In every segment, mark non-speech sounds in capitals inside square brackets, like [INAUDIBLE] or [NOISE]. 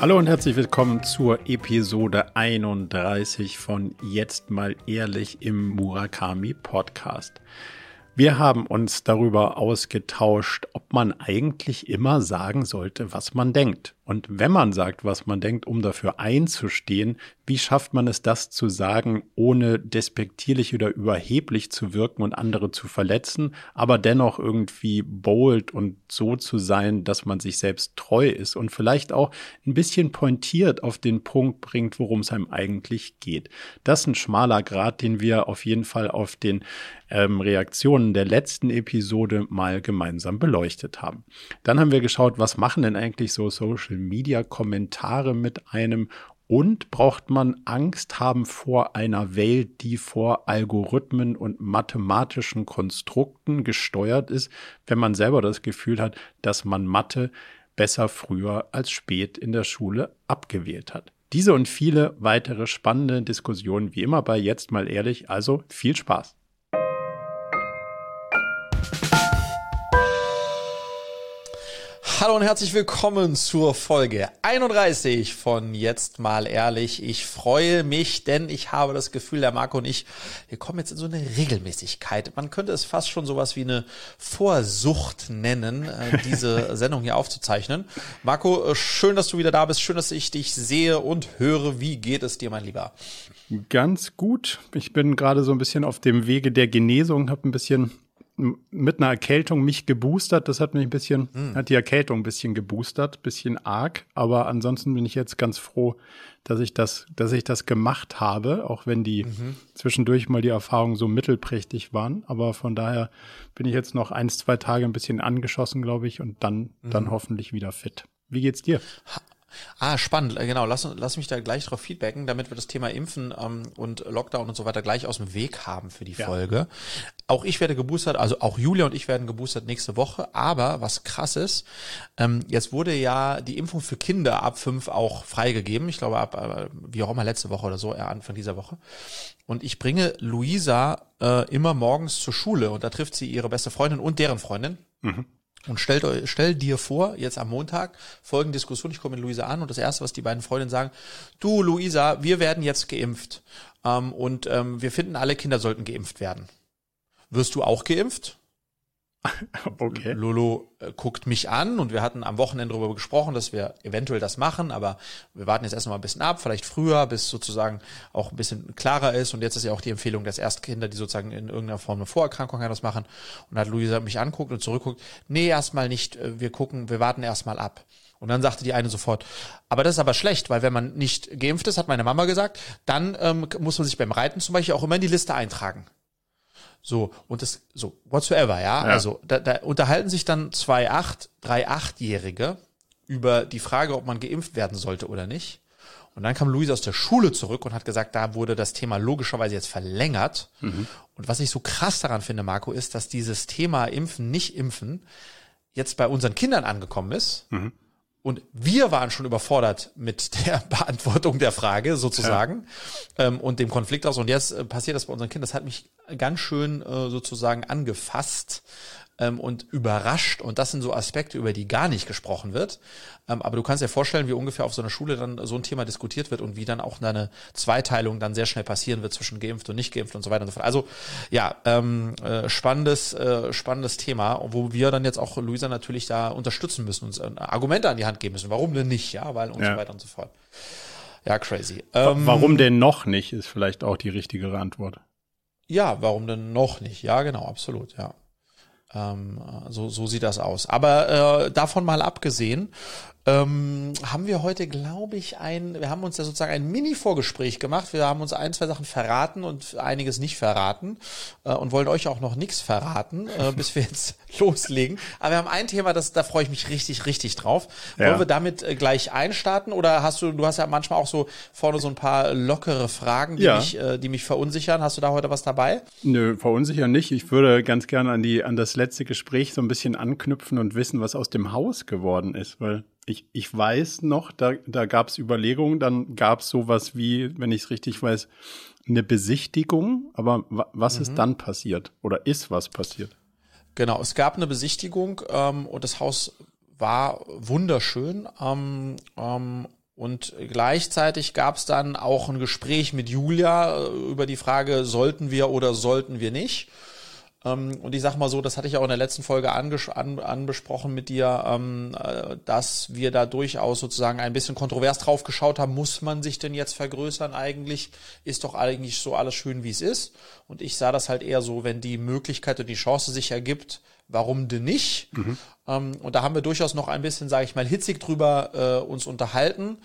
Hallo und herzlich willkommen zur Episode 31 von Jetzt mal ehrlich im Murakami Podcast. Wir haben uns darüber ausgetauscht, ob man eigentlich immer sagen sollte, was man denkt. Und wenn man sagt, was man denkt, um dafür einzustehen, wie schafft man es, das zu sagen, ohne despektierlich oder überheblich zu wirken und andere zu verletzen, aber dennoch irgendwie bold und so zu sein, dass man sich selbst treu ist und vielleicht auch ein bisschen pointiert auf den Punkt bringt, worum es einem eigentlich geht. Das ist ein schmaler Grad, den wir auf jeden Fall auf den ähm, Reaktionen der letzten Episode mal gemeinsam beleuchtet haben. Dann haben wir geschaut, was machen denn eigentlich so Social Media Kommentare mit einem und braucht man Angst haben vor einer Welt, die vor Algorithmen und mathematischen Konstrukten gesteuert ist, wenn man selber das Gefühl hat, dass man Mathe besser früher als spät in der Schule abgewählt hat. Diese und viele weitere spannende Diskussionen wie immer bei Jetzt mal ehrlich, also viel Spaß. Hallo und herzlich willkommen zur Folge 31 von Jetzt mal ehrlich. Ich freue mich, denn ich habe das Gefühl, der Marco und ich, wir kommen jetzt in so eine Regelmäßigkeit. Man könnte es fast schon sowas wie eine Vorsucht nennen, äh, [LAUGHS] diese Sendung hier aufzuzeichnen. Marco, äh, schön, dass du wieder da bist. Schön, dass ich dich sehe und höre. Wie geht es dir, mein Lieber? Ganz gut. Ich bin gerade so ein bisschen auf dem Wege der Genesung, habe ein bisschen mit einer Erkältung mich geboostert. Das hat mich ein bisschen, hm. hat die Erkältung ein bisschen geboostert, bisschen arg. Aber ansonsten bin ich jetzt ganz froh, dass ich das, dass ich das gemacht habe, auch wenn die mhm. zwischendurch mal die Erfahrungen so mittelprächtig waren. Aber von daher bin ich jetzt noch eins, zwei Tage ein bisschen angeschossen, glaube ich, und dann, mhm. dann hoffentlich wieder fit. Wie geht's dir? Ah, spannend, äh, genau. Lass, lass mich da gleich drauf feedbacken, damit wir das Thema Impfen ähm, und Lockdown und so weiter gleich aus dem Weg haben für die ja. Folge. Auch ich werde geboostert, also auch Julia und ich werden geboostert nächste Woche. Aber was krass ist, ähm, jetzt wurde ja die Impfung für Kinder ab fünf auch freigegeben. Ich glaube, ab, äh, wie auch immer, letzte Woche oder so, eher Anfang dieser Woche. Und ich bringe Luisa äh, immer morgens zur Schule und da trifft sie ihre beste Freundin und deren Freundin. Mhm. Und stellt, euch, stell dir vor, jetzt am Montag folgende Diskussion, ich komme mit Luisa an und das Erste, was die beiden Freundinnen sagen, du Luisa, wir werden jetzt geimpft ähm, und ähm, wir finden, alle Kinder sollten geimpft werden. Wirst du auch geimpft? [LAUGHS] Okay. Lolo äh, guckt mich an und wir hatten am Wochenende darüber gesprochen, dass wir eventuell das machen, aber wir warten jetzt erstmal ein bisschen ab, vielleicht früher, bis sozusagen auch ein bisschen klarer ist. Und jetzt ist ja auch die Empfehlung, dass erst Kinder, die sozusagen in irgendeiner Form eine Vorerkrankung haben, das machen. Und hat Luisa mich anguckt und zurückguckt, nee, erstmal nicht, äh, wir gucken, wir warten erstmal ab. Und dann sagte die eine sofort, aber das ist aber schlecht, weil wenn man nicht geimpft ist, hat meine Mama gesagt, dann ähm, muss man sich beim Reiten zum Beispiel auch immer in die Liste eintragen. So, und das, so, whatsoever, ja. ja. Also, da, da unterhalten sich dann zwei acht, drei achtjährige über die Frage, ob man geimpft werden sollte oder nicht. Und dann kam Luisa aus der Schule zurück und hat gesagt, da wurde das Thema logischerweise jetzt verlängert. Mhm. Und was ich so krass daran finde, Marco, ist, dass dieses Thema Impfen, nicht impfen, jetzt bei unseren Kindern angekommen ist. Mhm. Und wir waren schon überfordert mit der [LAUGHS] Beantwortung der Frage sozusagen ja. ähm, und dem Konflikt aus. Und jetzt äh, passiert das bei unseren Kindern. Das hat mich ganz schön äh, sozusagen angefasst ähm, und überrascht. Und das sind so Aspekte, über die gar nicht gesprochen wird. Ähm, aber du kannst dir vorstellen, wie ungefähr auf so einer Schule dann so ein Thema diskutiert wird und wie dann auch eine Zweiteilung dann sehr schnell passieren wird zwischen geimpft und nicht geimpft und so weiter und so fort. Also ja, ähm, äh, spannendes, äh, spannendes Thema, wo wir dann jetzt auch Luisa natürlich da unterstützen müssen, uns äh, Argumente an die Hand geben müssen. Warum denn nicht? Ja, weil und ja. so weiter und so fort. Ja, crazy. Ähm, warum denn noch nicht, ist vielleicht auch die richtigere Antwort. Ja, warum denn noch nicht? Ja, genau, absolut, ja. Ähm, so, so sieht das aus. Aber äh, davon mal abgesehen, ähm, haben wir heute, glaube ich, ein, wir haben uns ja sozusagen ein Mini-Vorgespräch gemacht. Wir haben uns ein, zwei Sachen verraten und einiges nicht verraten äh, und wollen euch auch noch nichts verraten, äh, [LAUGHS] bis wir jetzt loslegen. Aber wir haben ein Thema, das, da freue ich mich richtig, richtig drauf. Ja. Wollen wir damit äh, gleich einstarten oder hast du, du hast ja manchmal auch so vorne so ein paar lockere Fragen, die, ja. mich, äh, die mich verunsichern. Hast du da heute was dabei? Nö, verunsichern nicht. Ich würde ganz gerne an die, an das letzte Gespräch so ein bisschen anknüpfen und wissen, was aus dem Haus geworden ist, weil ich, ich weiß noch, da, da gab es Überlegungen, dann gab es sowas wie, wenn ich es richtig weiß, eine Besichtigung. Aber was mhm. ist dann passiert? Oder ist was passiert? Genau, es gab eine Besichtigung ähm, und das Haus war wunderschön. Ähm, ähm, Und gleichzeitig gab es dann auch ein Gespräch mit Julia äh, über die Frage, sollten wir oder sollten wir nicht. Ähm, und ich sag mal so, das hatte ich auch in der letzten Folge an, anbesprochen mit dir, ähm, äh, dass wir da durchaus sozusagen ein bisschen kontrovers drauf geschaut haben, muss man sich denn jetzt vergrößern eigentlich? Ist doch eigentlich so alles schön, wie es ist. Und ich sah das halt eher so, wenn die Möglichkeit und die Chance sich ergibt, warum denn nicht? Mhm. Ähm, und da haben wir durchaus noch ein bisschen, sage ich mal, hitzig drüber äh, uns unterhalten.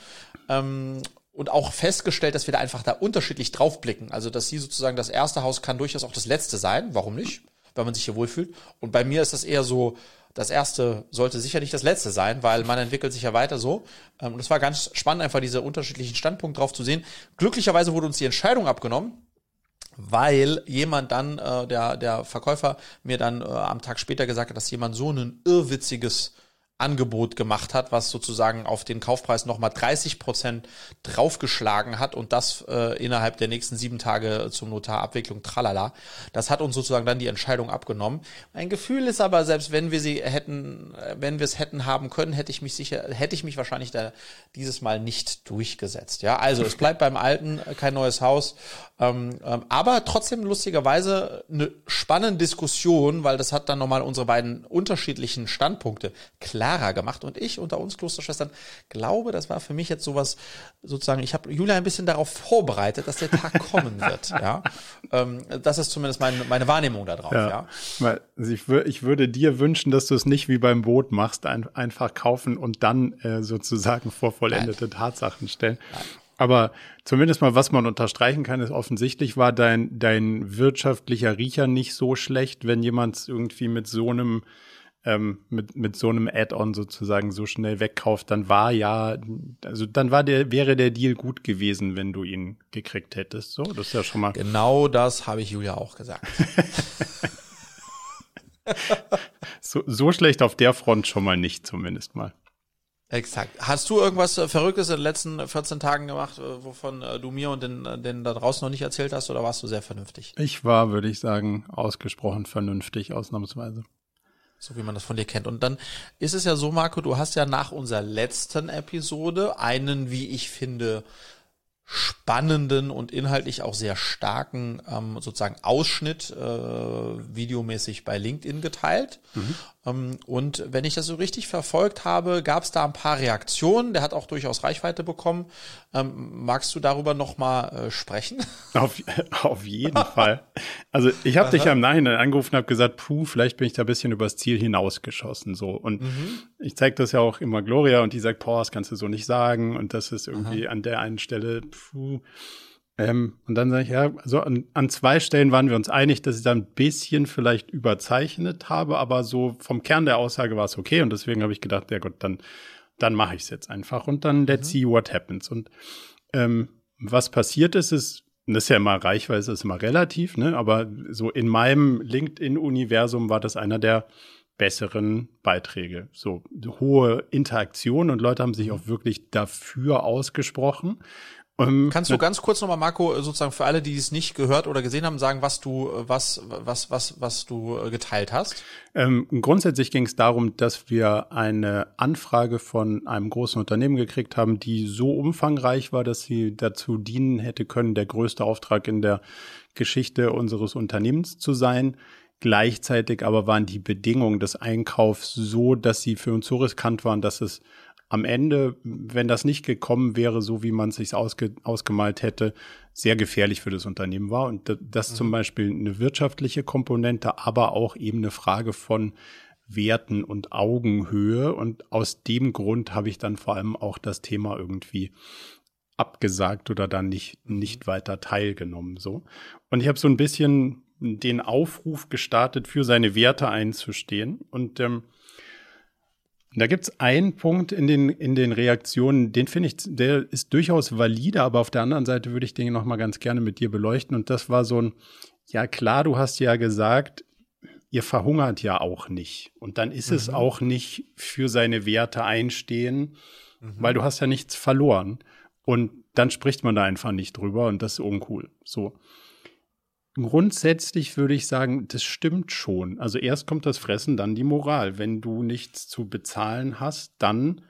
Ähm, und auch festgestellt, dass wir da einfach da unterschiedlich draufblicken. Also, dass sie sozusagen das erste Haus kann durchaus auch das letzte sein. Warum nicht? Wenn man sich hier wohlfühlt. Und bei mir ist das eher so, das erste sollte sicher nicht das letzte sein, weil man entwickelt sich ja weiter so. Ähm, und es war ganz spannend, einfach diese unterschiedlichen Standpunkte drauf zu sehen. Glücklicherweise wurde uns die Entscheidung abgenommen weil jemand dann, äh, der, der Verkäufer mir dann äh, am Tag später gesagt hat, dass jemand so ein irrwitziges Angebot gemacht hat, was sozusagen auf den Kaufpreis nochmal 30 Prozent draufgeschlagen hat und das äh, innerhalb der nächsten sieben Tage zum Notarabwicklung, tralala. Das hat uns sozusagen dann die Entscheidung abgenommen. Mein Gefühl ist aber, selbst wenn wir sie hätten, äh, wenn wir es hätten haben können, hätte ich mich sicher, hätte ich mich wahrscheinlich da dieses Mal nicht durchgesetzt. Ja, also es bleibt beim Alten, äh, kein neues Haus. Ähm, ähm, aber trotzdem lustigerweise eine spannende Diskussion, weil das hat dann nochmal unsere beiden unterschiedlichen Standpunkte klar klarer gemacht. Und ich unter uns Klosterschwestern glaube, das war für mich jetzt sowas, sozusagen, ich habe Julia ein bisschen darauf vorbereitet, dass der Tag [LAUGHS] kommen wird. ja, ähm, Das ist zumindest meine, meine Wahrnehmung darauf. Ja. ja. Ich, ich würde dir wünschen, dass du es nicht wie beim Boot machst, ein, einfach kaufen und dann äh, sozusagen vor vollendete Nein. Tatsachen stellen. Nein. Aber zumindest mal, was man unterstreichen kann, ist offensichtlich war dein, dein wirtschaftlicher Riecher nicht so schlecht, wenn jemand irgendwie mit so einem ähm, mit, mit so einem Add-on sozusagen so schnell wegkauft, dann war ja, also dann war der, wäre der Deal gut gewesen, wenn du ihn gekriegt hättest. So, das ist ja schon mal. Genau das habe ich Julia auch gesagt. [LAUGHS] so, so schlecht auf der Front schon mal nicht, zumindest mal. Exakt. Hast du irgendwas äh, Verrücktes in den letzten 14 Tagen gemacht, äh, wovon äh, du mir und den, den da draußen noch nicht erzählt hast, oder warst du sehr vernünftig? Ich war, würde ich sagen, ausgesprochen vernünftig, ausnahmsweise so wie man das von dir kennt. Und dann ist es ja so, Marco, du hast ja nach unserer letzten Episode einen, wie ich finde, spannenden und inhaltlich auch sehr starken ähm, sozusagen Ausschnitt äh, videomäßig bei LinkedIn geteilt. Mhm. Ähm, und wenn ich das so richtig verfolgt habe, gab es da ein paar Reaktionen. Der hat auch durchaus Reichweite bekommen. Ähm, magst du darüber noch mal äh, sprechen? [LAUGHS] Auf, auf jeden Fall. Also ich habe [LAUGHS] dich ja im Nachhinein angerufen und habe gesagt, puh, vielleicht bin ich da ein bisschen übers Ziel hinausgeschossen. So und mhm. ich zeige das ja auch immer Gloria und die sagt, boah, das kannst du so nicht sagen und das ist irgendwie Aha. an der einen Stelle, puh. Ähm, und dann sage ich, ja, so an, an zwei Stellen waren wir uns einig, dass ich da ein bisschen vielleicht überzeichnet habe, aber so vom Kern der Aussage war es okay und deswegen habe ich gedacht, ja gut, dann, dann mache ich es jetzt einfach und dann let's mhm. see what happens. Und ähm, was passiert ist, ist, das ist ja immer Reichweite, ist immer relativ, ne? Aber so in meinem LinkedIn-Universum war das einer der besseren Beiträge. So hohe Interaktion und Leute haben sich auch wirklich dafür ausgesprochen. Ähm, Kannst du ganz kurz nochmal, Marco, sozusagen für alle, die es nicht gehört oder gesehen haben, sagen, was du, was, was, was, was du äh, geteilt hast? Ähm, grundsätzlich ging es darum, dass wir eine Anfrage von einem großen Unternehmen gekriegt haben, die so umfangreich war, dass sie dazu dienen hätte können, der größte Auftrag in der Geschichte unseres Unternehmens zu sein. Gleichzeitig aber waren die Bedingungen des Einkaufs so, dass sie für uns so riskant waren, dass es am Ende, wenn das nicht gekommen wäre, so wie man es sich ausge, ausgemalt hätte, sehr gefährlich für das Unternehmen war. Und das mhm. zum Beispiel eine wirtschaftliche Komponente, aber auch eben eine Frage von Werten und Augenhöhe. Und aus dem Grund habe ich dann vor allem auch das Thema irgendwie abgesagt oder dann nicht, mhm. nicht weiter teilgenommen, so. Und ich habe so ein bisschen den Aufruf gestartet, für seine Werte einzustehen. Und ähm, da gibt's einen Punkt in den, in den Reaktionen, den finde ich, der ist durchaus valide, aber auf der anderen Seite würde ich den noch mal ganz gerne mit dir beleuchten. Und das war so ein, ja klar, du hast ja gesagt, ihr verhungert ja auch nicht. Und dann ist mhm. es auch nicht für seine Werte einstehen, mhm. weil du hast ja nichts verloren. Und dann spricht man da einfach nicht drüber und das ist uncool. So. Grundsätzlich würde ich sagen, das stimmt schon. Also erst kommt das Fressen, dann die Moral. Wenn du nichts zu bezahlen hast, dann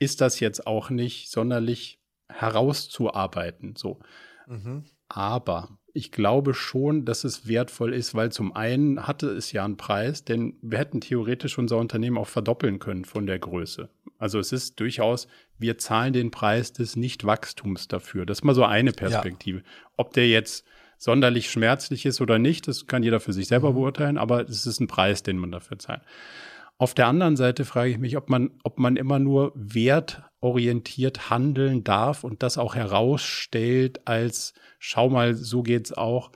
ist das jetzt auch nicht sonderlich herauszuarbeiten. So. Mhm. Aber ich glaube schon, dass es wertvoll ist, weil zum einen hatte es ja einen Preis, denn wir hätten theoretisch unser Unternehmen auch verdoppeln können von der Größe. Also es ist durchaus, wir zahlen den Preis des Nichtwachstums dafür. Das ist mal so eine Perspektive. Ja. Ob der jetzt sonderlich schmerzlich ist oder nicht, das kann jeder für sich selber mhm. beurteilen, aber es ist ein Preis, den man dafür zahlt. Auf der anderen Seite frage ich mich, ob man, ob man immer nur wertorientiert handeln darf und das auch herausstellt als, schau mal, so geht's auch,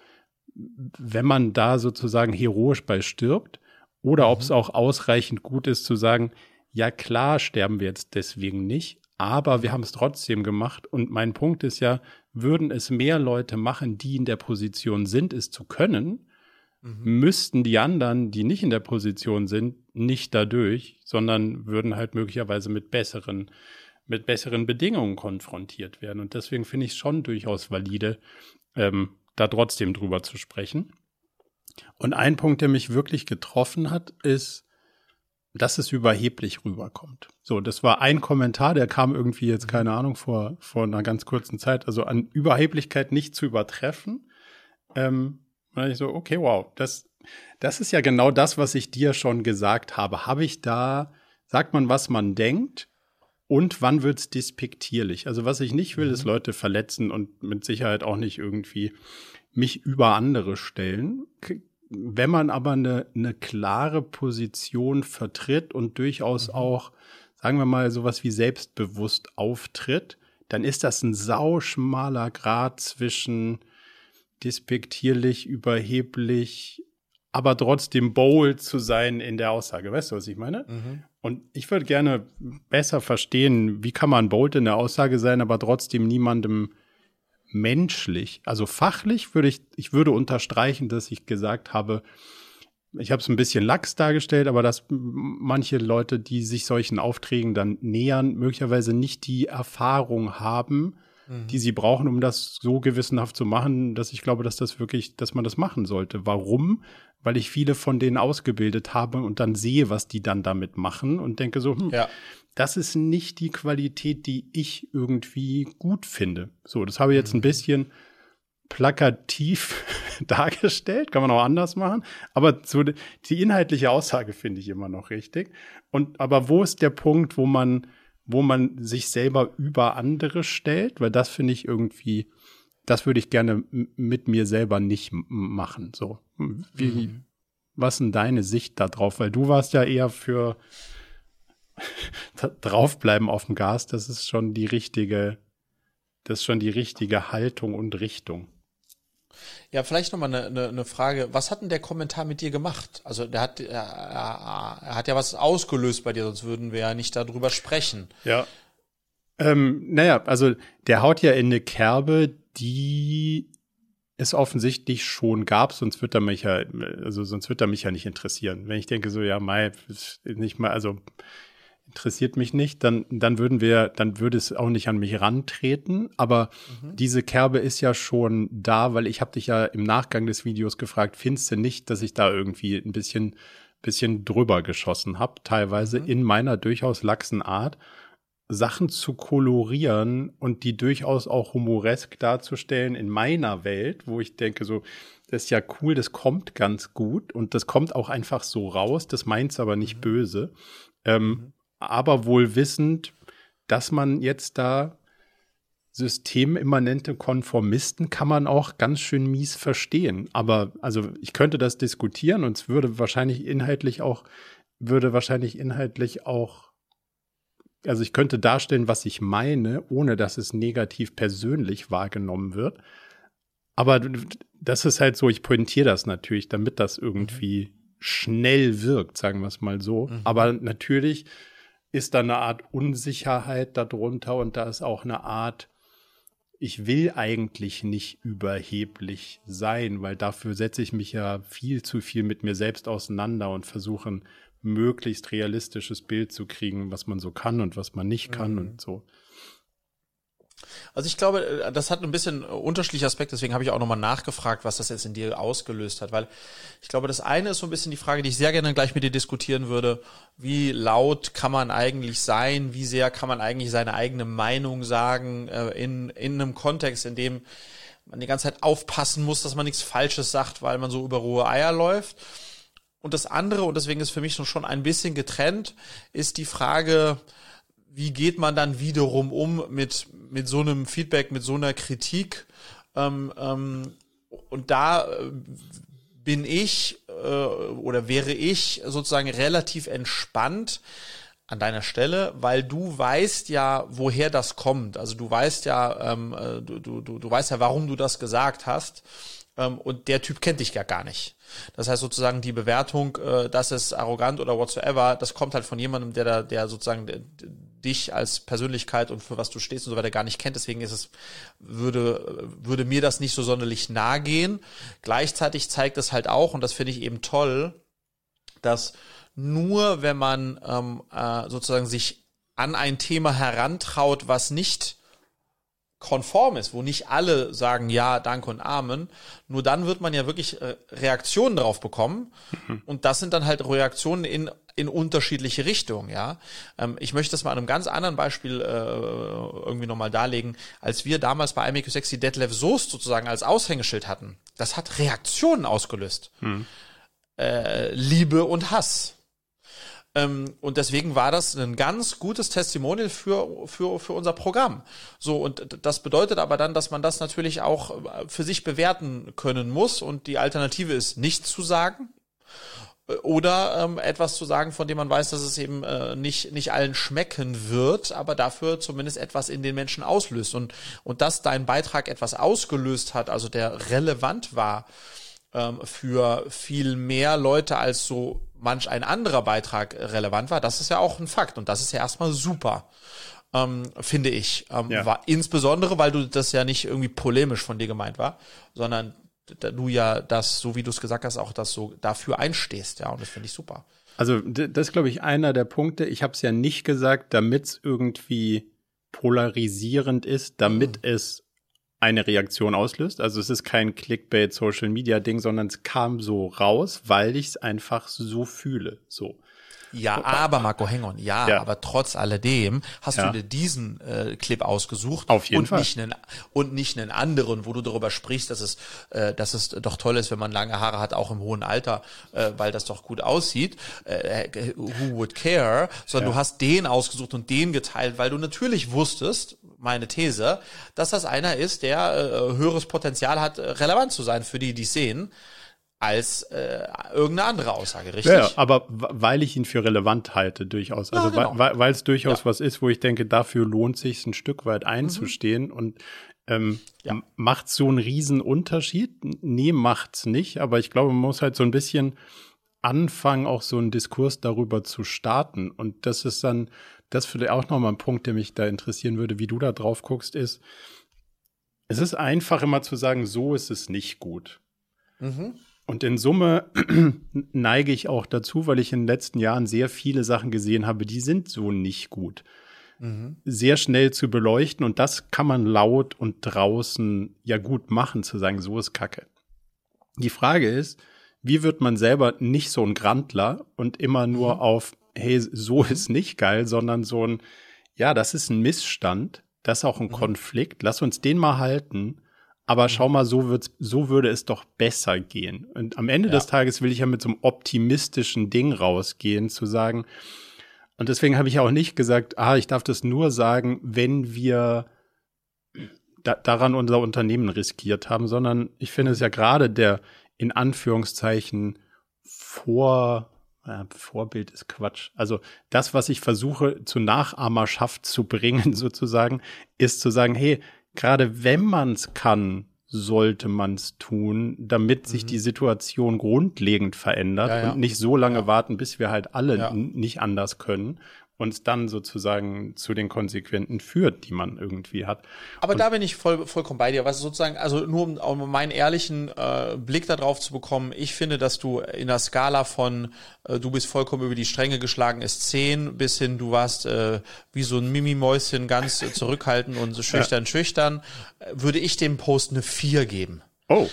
wenn man da sozusagen heroisch bei stirbt, oder mhm. ob es auch ausreichend gut ist zu sagen, ja klar sterben wir jetzt deswegen nicht, aber wir haben es trotzdem gemacht. Und mein Punkt ist ja, würden es mehr Leute machen, die in der Position sind, es zu können, mhm. müssten die anderen, die nicht in der Position sind, nicht dadurch, sondern würden halt möglicherweise mit besseren, mit besseren Bedingungen konfrontiert werden. Und deswegen finde ich es schon durchaus valide, ähm, da trotzdem drüber zu sprechen. Und ein Punkt, der mich wirklich getroffen hat, ist, dass es überheblich rüberkommt. So, das war ein Kommentar, der kam irgendwie jetzt, mhm. keine Ahnung, vor, vor einer ganz kurzen Zeit, also an Überheblichkeit nicht zu übertreffen. Ähm, und ich so, okay, wow, das, das ist ja genau das, was ich dir schon gesagt habe. Habe ich da, sagt man, was man denkt und wann wird's despektierlich? Also was ich nicht will, mhm. ist Leute verletzen und mit Sicherheit auch nicht irgendwie mich über andere stellen. Wenn man aber eine, eine klare Position vertritt und durchaus mhm. auch, sagen wir mal, sowas wie selbstbewusst auftritt, dann ist das ein sauschmaler Grad zwischen despektierlich, überheblich, aber trotzdem bold zu sein in der Aussage. Weißt du, was ich meine? Mhm. Und ich würde gerne besser verstehen, wie kann man bold in der Aussage sein, aber trotzdem niemandem menschlich, also fachlich würde ich, ich würde unterstreichen, dass ich gesagt habe, ich habe es ein bisschen lax dargestellt, aber dass manche Leute, die sich solchen Aufträgen dann nähern, möglicherweise nicht die Erfahrung haben, die sie brauchen, um das so gewissenhaft zu machen, dass ich glaube, dass das wirklich, dass man das machen sollte. Warum? Weil ich viele von denen ausgebildet habe und dann sehe, was die dann damit machen und denke so, hm, ja. das ist nicht die Qualität, die ich irgendwie gut finde. So, das habe ich jetzt mhm. ein bisschen plakativ [LAUGHS] dargestellt, kann man auch anders machen, aber so die inhaltliche Aussage finde ich immer noch richtig. Und aber wo ist der Punkt, wo man wo man sich selber über andere stellt, weil das finde ich irgendwie, das würde ich gerne mit mir selber nicht machen. So, wie, mhm. was denn deine Sicht da drauf? Weil du warst ja eher für [LAUGHS] draufbleiben auf dem Gas. Das ist schon die richtige, das ist schon die richtige Haltung und Richtung. Ja, vielleicht nochmal eine, eine, eine Frage. Was hat denn der Kommentar mit dir gemacht? Also der hat, er, er hat ja was ausgelöst bei dir, sonst würden wir ja nicht darüber sprechen. Ja. Ähm, naja, also der haut ja in eine Kerbe, die es offensichtlich schon gab, sonst wird er mich ja, also sonst wird er mich ja nicht interessieren. Wenn ich denke so, ja, Mai, nicht mal, also interessiert mich nicht, dann, dann würden wir, dann würde es auch nicht an mich rantreten. Aber mhm. diese Kerbe ist ja schon da, weil ich habe dich ja im Nachgang des Videos gefragt, findest du nicht, dass ich da irgendwie ein bisschen, bisschen drüber geschossen habe, teilweise mhm. in meiner durchaus laxen Art, Sachen zu kolorieren und die durchaus auch humoresk darzustellen in meiner Welt, wo ich denke so, das ist ja cool, das kommt ganz gut und das kommt auch einfach so raus, das meint's aber nicht mhm. böse. Ähm, mhm aber wohl wissend, dass man jetzt da systemimmanente Konformisten kann man auch ganz schön mies verstehen. Aber also ich könnte das diskutieren und es würde wahrscheinlich inhaltlich auch, würde wahrscheinlich inhaltlich auch, also ich könnte darstellen, was ich meine, ohne dass es negativ persönlich wahrgenommen wird. Aber das ist halt so, ich pointiere das natürlich, damit das irgendwie schnell wirkt, sagen wir es mal so. Mhm. Aber natürlich ist da eine Art Unsicherheit darunter und da ist auch eine Art, ich will eigentlich nicht überheblich sein, weil dafür setze ich mich ja viel zu viel mit mir selbst auseinander und versuche ein möglichst realistisches Bild zu kriegen, was man so kann und was man nicht kann mhm. und so. Also ich glaube, äh, das hat ein bisschen unterschiedliche Aspekte, deswegen habe ich auch nochmal nachgefragt, was das jetzt in dir ausgelöst hat, weil ich glaube, das eine ist so ein bisschen die Frage, die ich sehr gerne gleich mit dir diskutieren würde, wie laut kann man eigentlich sein, wie sehr kann man eigentlich seine eigene Meinung sagen äh, in, in einem Kontext, in dem man die ganze Zeit aufpassen muss, dass man nichts Falsches sagt, weil man so über rohe Eier läuft. Und das andere, und deswegen ist für mich schon ein bisschen getrennt, ist die Frage, wie geht man dann wiederum um mit, mit so einem Feedback, mit so einer Kritik? Ähm, ähm, und da äh, bin ich äh, oder wäre ich sozusagen relativ entspannt an deiner Stelle, weil du weißt ja, woher das kommt. Also du weißt ja, ähm, äh, du, du, du weißt ja, warum du das gesagt hast. Ähm, und der Typ kennt dich ja gar nicht. Das heißt sozusagen die Bewertung, äh, das ist arrogant oder whatsoever, das kommt halt von jemandem, der da, der sozusagen dich als Persönlichkeit und für was du stehst und so weiter gar nicht kennt. Deswegen ist es, würde, würde mir das nicht so sonderlich nahe gehen. Gleichzeitig zeigt es halt auch, und das finde ich eben toll, dass nur wenn man ähm, äh, sozusagen sich an ein Thema herantraut, was nicht konform ist, wo nicht alle sagen ja, danke und Amen, nur dann wird man ja wirklich äh, Reaktionen drauf bekommen mhm. und das sind dann halt Reaktionen in in unterschiedliche Richtungen, ja. Ähm, ich möchte das mal an einem ganz anderen Beispiel äh, irgendwie nochmal darlegen. Als wir damals bei IMQ6 die Detlef Soest sozusagen als Aushängeschild hatten, das hat Reaktionen ausgelöst. Mhm. Äh, Liebe und Hass. Ähm, und deswegen war das ein ganz gutes Testimonial für, für, für unser Programm. So, und das bedeutet aber dann, dass man das natürlich auch für sich bewerten können muss. Und die Alternative ist, nichts zu sagen oder ähm, etwas zu sagen, von dem man weiß, dass es eben äh, nicht nicht allen schmecken wird, aber dafür zumindest etwas in den Menschen auslöst und und dass dein Beitrag etwas ausgelöst hat, also der relevant war ähm, für viel mehr Leute als so manch ein anderer Beitrag relevant war, das ist ja auch ein Fakt und das ist ja erstmal super. Ähm, finde ich. Ähm, ja. war, insbesondere, weil du das ja nicht irgendwie polemisch von dir gemeint war, sondern du ja das, so wie du es gesagt hast, auch das so dafür einstehst, ja, und das finde ich super. Also das ist, glaube ich, einer der Punkte. Ich habe es ja nicht gesagt, damit es irgendwie polarisierend ist, damit mhm. es eine Reaktion auslöst. Also es ist kein Clickbait Social Media Ding, sondern es kam so raus, weil ich es einfach so fühle. So. Ja, aber Marco Hengon, ja, ja, aber trotz alledem hast ja. du dir diesen äh, Clip ausgesucht Auf jeden und Fall. nicht einen und nicht einen anderen, wo du darüber sprichst, dass es äh, dass es doch toll ist, wenn man lange Haare hat, auch im hohen Alter, äh, weil das doch gut aussieht. Äh, who would care? Sondern ja. du hast den ausgesucht und den geteilt, weil du natürlich wusstest, meine These, dass das einer ist, der äh, höheres Potenzial hat, äh, relevant zu sein für die, die sehen als äh, irgendeine andere Aussage, richtig? Ja, aber weil ich ihn für relevant halte, durchaus. Also ja, genau. weil es durchaus ja. was ist, wo ich denke, dafür lohnt sich ein Stück weit einzustehen mhm. und ähm, ja. macht so einen riesen Unterschied? Nee, macht's nicht, aber ich glaube, man muss halt so ein bisschen anfangen, auch so einen Diskurs darüber zu starten. Und das ist dann, das vielleicht auch nochmal ein Punkt, der mich da interessieren würde, wie du da drauf guckst, ist, es ist einfach immer zu sagen, so ist es nicht gut. Mhm. Und in Summe [CLEARS THROAT] neige ich auch dazu, weil ich in den letzten Jahren sehr viele Sachen gesehen habe, die sind so nicht gut. Mhm. Sehr schnell zu beleuchten und das kann man laut und draußen ja gut machen, zu sagen, so ist Kacke. Die Frage ist, wie wird man selber nicht so ein Grandler und immer nur mhm. auf, hey, so ist nicht geil, sondern so ein, ja, das ist ein Missstand, das ist auch ein mhm. Konflikt, lass uns den mal halten aber schau mal, so wird's, so würde es doch besser gehen. Und am Ende ja. des Tages will ich ja mit so einem optimistischen Ding rausgehen, zu sagen, und deswegen habe ich auch nicht gesagt, ah, ich darf das nur sagen, wenn wir da, daran unser Unternehmen riskiert haben, sondern ich finde es ja gerade der in Anführungszeichen vor äh, Vorbild ist Quatsch. Also das, was ich versuche zur Nachahmerschaft zu bringen, [LAUGHS] sozusagen, ist zu sagen, hey, gerade wenn man es kann, sollte man es tun, damit sich mhm. die Situation grundlegend verändert ja, ja. und nicht so lange ja. warten, bis wir halt alle nicht anders können. Uns dann sozusagen zu den Konsequenten führt, die man irgendwie hat. Aber und da bin ich voll, vollkommen bei dir. Was sozusagen, also nur um, um meinen ehrlichen äh, Blick darauf zu bekommen, ich finde, dass du in der Skala von äh, du bist vollkommen über die Stränge geschlagen ist 10 bis hin du warst äh, wie so ein Mimi-Mäuschen ganz äh, zurückhaltend und so schüchtern, ja. schüchtern, äh, würde ich dem Post eine 4 geben. Oh.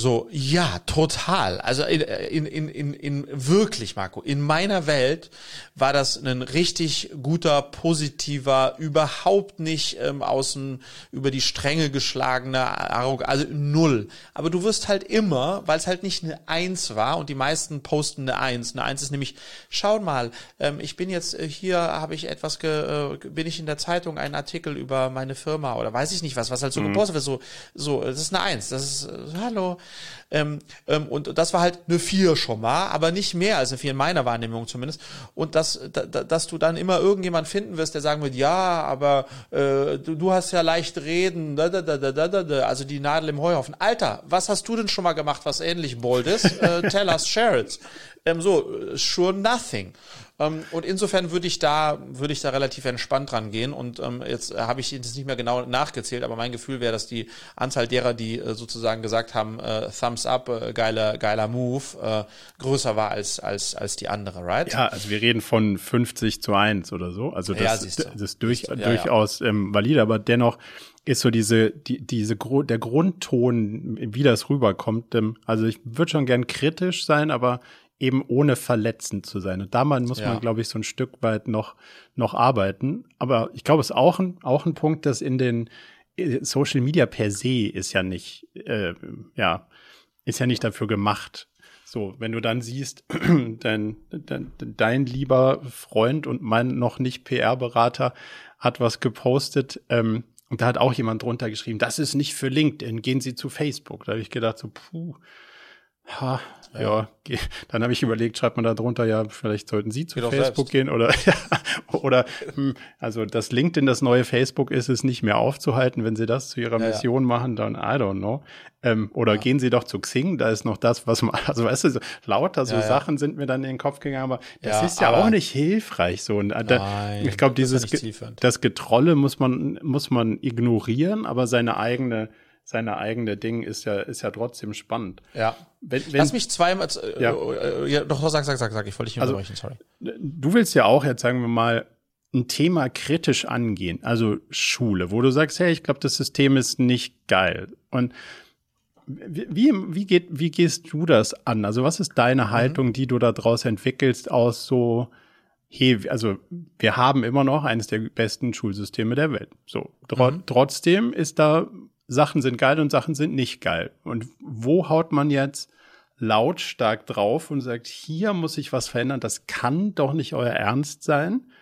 So, ja, total. Also in, in, in, in, in wirklich, Marco, in meiner Welt war das ein richtig guter, positiver, überhaupt nicht ähm, außen über die Stränge geschlagener Arroganz, also null. Aber du wirst halt immer, weil es halt nicht eine Eins war und die meisten posten eine Eins. Eine Eins ist nämlich, schau mal, ähm, ich bin jetzt äh, hier, habe ich etwas, ge, äh, bin ich in der Zeitung, einen Artikel über meine Firma oder weiß ich nicht was, was halt so mhm. gepostet wird, so, so, das ist eine Eins, das ist, äh, hallo, ähm, ähm, und das war halt eine vier schon mal, aber nicht mehr als eine vier in meiner Wahrnehmung zumindest. Und dass, da, dass du dann immer irgendjemand finden wirst, der sagen wird, ja, aber äh, du, du hast ja leicht reden, da, da, da, da, da, da, also die Nadel im Heuhaufen. Alter, was hast du denn schon mal gemacht, was ähnlich bold ist? äh, tell us, share it. Ähm, so, äh, sure nothing. Ähm, und insofern würde ich da, würde ich da relativ entspannt dran gehen. Und ähm, jetzt habe ich jetzt nicht mehr genau nachgezählt, aber mein Gefühl wäre, dass die Anzahl derer, die äh, sozusagen gesagt haben, äh, Thumbs up, äh, geiler, geiler Move, äh, größer war als, als, als die andere, right? Ja, also wir reden von 50 zu 1 oder so. Also das, ja, das ist durch, ja, durchaus Ähm, valide, aber dennoch ist so diese, die, diese, der Grundton, wie das rüberkommt. Ähm, also ich würde schon gern kritisch sein, aber eben ohne verletzend zu sein. Und da muss ja. man, glaube ich, so ein Stück weit noch, noch arbeiten. Aber ich glaube, es ist auch ein, auch ein Punkt, dass in den äh, Social Media per se ist ja nicht, äh, ja, ist ja nicht dafür gemacht. So, wenn du dann siehst, [CLEARS THROAT] dein, dein, dein lieber Freund und mein noch nicht PR-Berater hat was gepostet, ähm, und da hat auch jemand drunter geschrieben, das ist nicht für LinkedIn, gehen Sie zu Facebook. Da habe ich gedacht, so, puh, ha, ja, ja dann habe ich überlegt, schreibt man da drunter, ja, vielleicht sollten Sie zu Geht Facebook gehen oder [LAUGHS] oder hm, also das LinkedIn das neue Facebook ist es nicht mehr aufzuhalten, wenn Sie das zu Ihrer ja, Mission ja. machen, dann I don't know. Ähm, oder gehen Sie doch zu Xing, da ist noch das, was man, [LAUGHS] also weißt du, so, lauter so Sachen sind mir dann in den Kopf gegangen, aber das ist ja auch nicht hilfreich so. Und äh, da, nein, ich glaube, dieses das Getrolle muss man muss man ignorieren, aber seine eigene seine eigene Ding ist ja, ist ja trotzdem spannend. Ja. Wenn, wenn, Lass mich zweimal, äh, ja. Äh, ja, doch, sag, sag, sag, sag, ich wollte dich also, unterbrechen, sorry. Du willst ja auch jetzt, sagen wir mal, ein Thema kritisch angehen, also Schule, wo du sagst, hey, ich glaube, das System ist nicht geil. Und wie, wie, geht, wie gehst du das an? Also was ist deine mhm. Haltung, die du da draus entwickelst aus so, hey, also wir haben immer noch eines der besten Schulsysteme der Welt. So, tr mhm. trotzdem ist da Sachen sind geil und Sachen sind nicht geil. Und wo haut man jetzt lautstark drauf und sagt, hier muss sich was verändern, das kann doch nicht euer Ernst sein.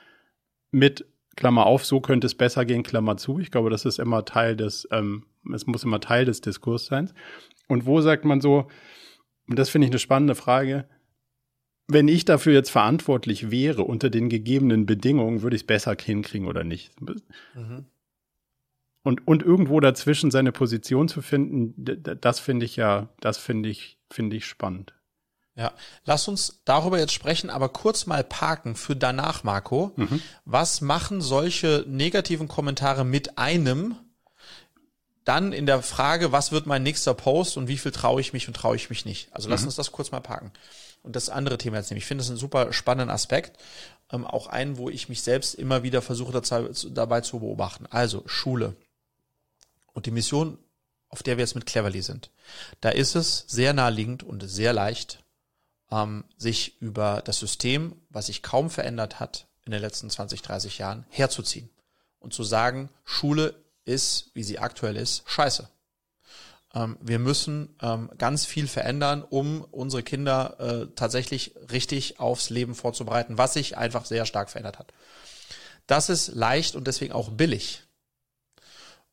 Mit Klammer auf, so könnte es besser gehen, Klammer zu. Ich glaube, das ist immer Teil des, ähm, es muss immer Teil des Diskurs sein. Und wo sagt man so, und das finde ich eine spannende Frage, wenn ich dafür jetzt verantwortlich wäre, unter den gegebenen Bedingungen, würde ich es besser hinkriegen oder nicht? Mhm. Und, und irgendwo dazwischen seine Position zu finden, das finde ich ja, das finde ich, finde ich spannend. Ja, lass uns darüber jetzt sprechen, aber kurz mal parken für danach, Marco. Mhm. Was machen solche negativen Kommentare mit einem? Dann in der Frage, was wird mein nächster Post und wie viel traue ich mich und traue ich mich nicht? Also lass mhm. uns das kurz mal parken. Und das andere Thema jetzt nehmen. Ich finde das einen super spannenden Aspekt. Ähm, auch einen, wo ich mich selbst immer wieder versuche dabei zu beobachten. Also Schule. Und die Mission, auf der wir jetzt mit Cleverly sind, da ist es sehr naheliegend und sehr leicht, ähm, sich über das System, was sich kaum verändert hat in den letzten 20, 30 Jahren, herzuziehen und zu sagen, Schule ist, wie sie aktuell ist, scheiße. Ähm, wir müssen ähm, ganz viel verändern, um unsere Kinder äh, tatsächlich richtig aufs Leben vorzubereiten, was sich einfach sehr stark verändert hat. Das ist leicht und deswegen auch billig.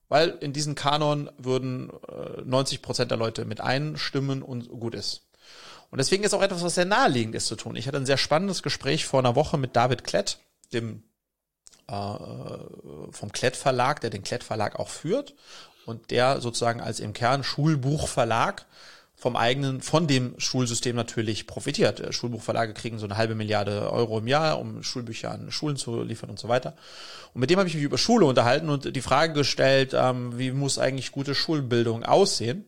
Weil in diesen Kanon würden äh, 90 Prozent der Leute mit einstimmen und gut ist. Und deswegen ist auch etwas, was sehr naheliegend ist zu tun. Ich hatte ein sehr spannendes Gespräch vor einer Woche mit David Klett, dem äh, vom Klett Verlag, der den Klett Verlag auch führt und der sozusagen als im Kern Schulbuchverlag vom eigenen, von dem Schulsystem natürlich profitiert. Schulbuchverlage kriegen so eine halbe Milliarde Euro im Jahr, um Schulbücher an Schulen zu liefern und so weiter. Und mit dem habe ich mich über Schule unterhalten und die Frage gestellt, ähm, wie muss eigentlich gute Schulbildung aussehen?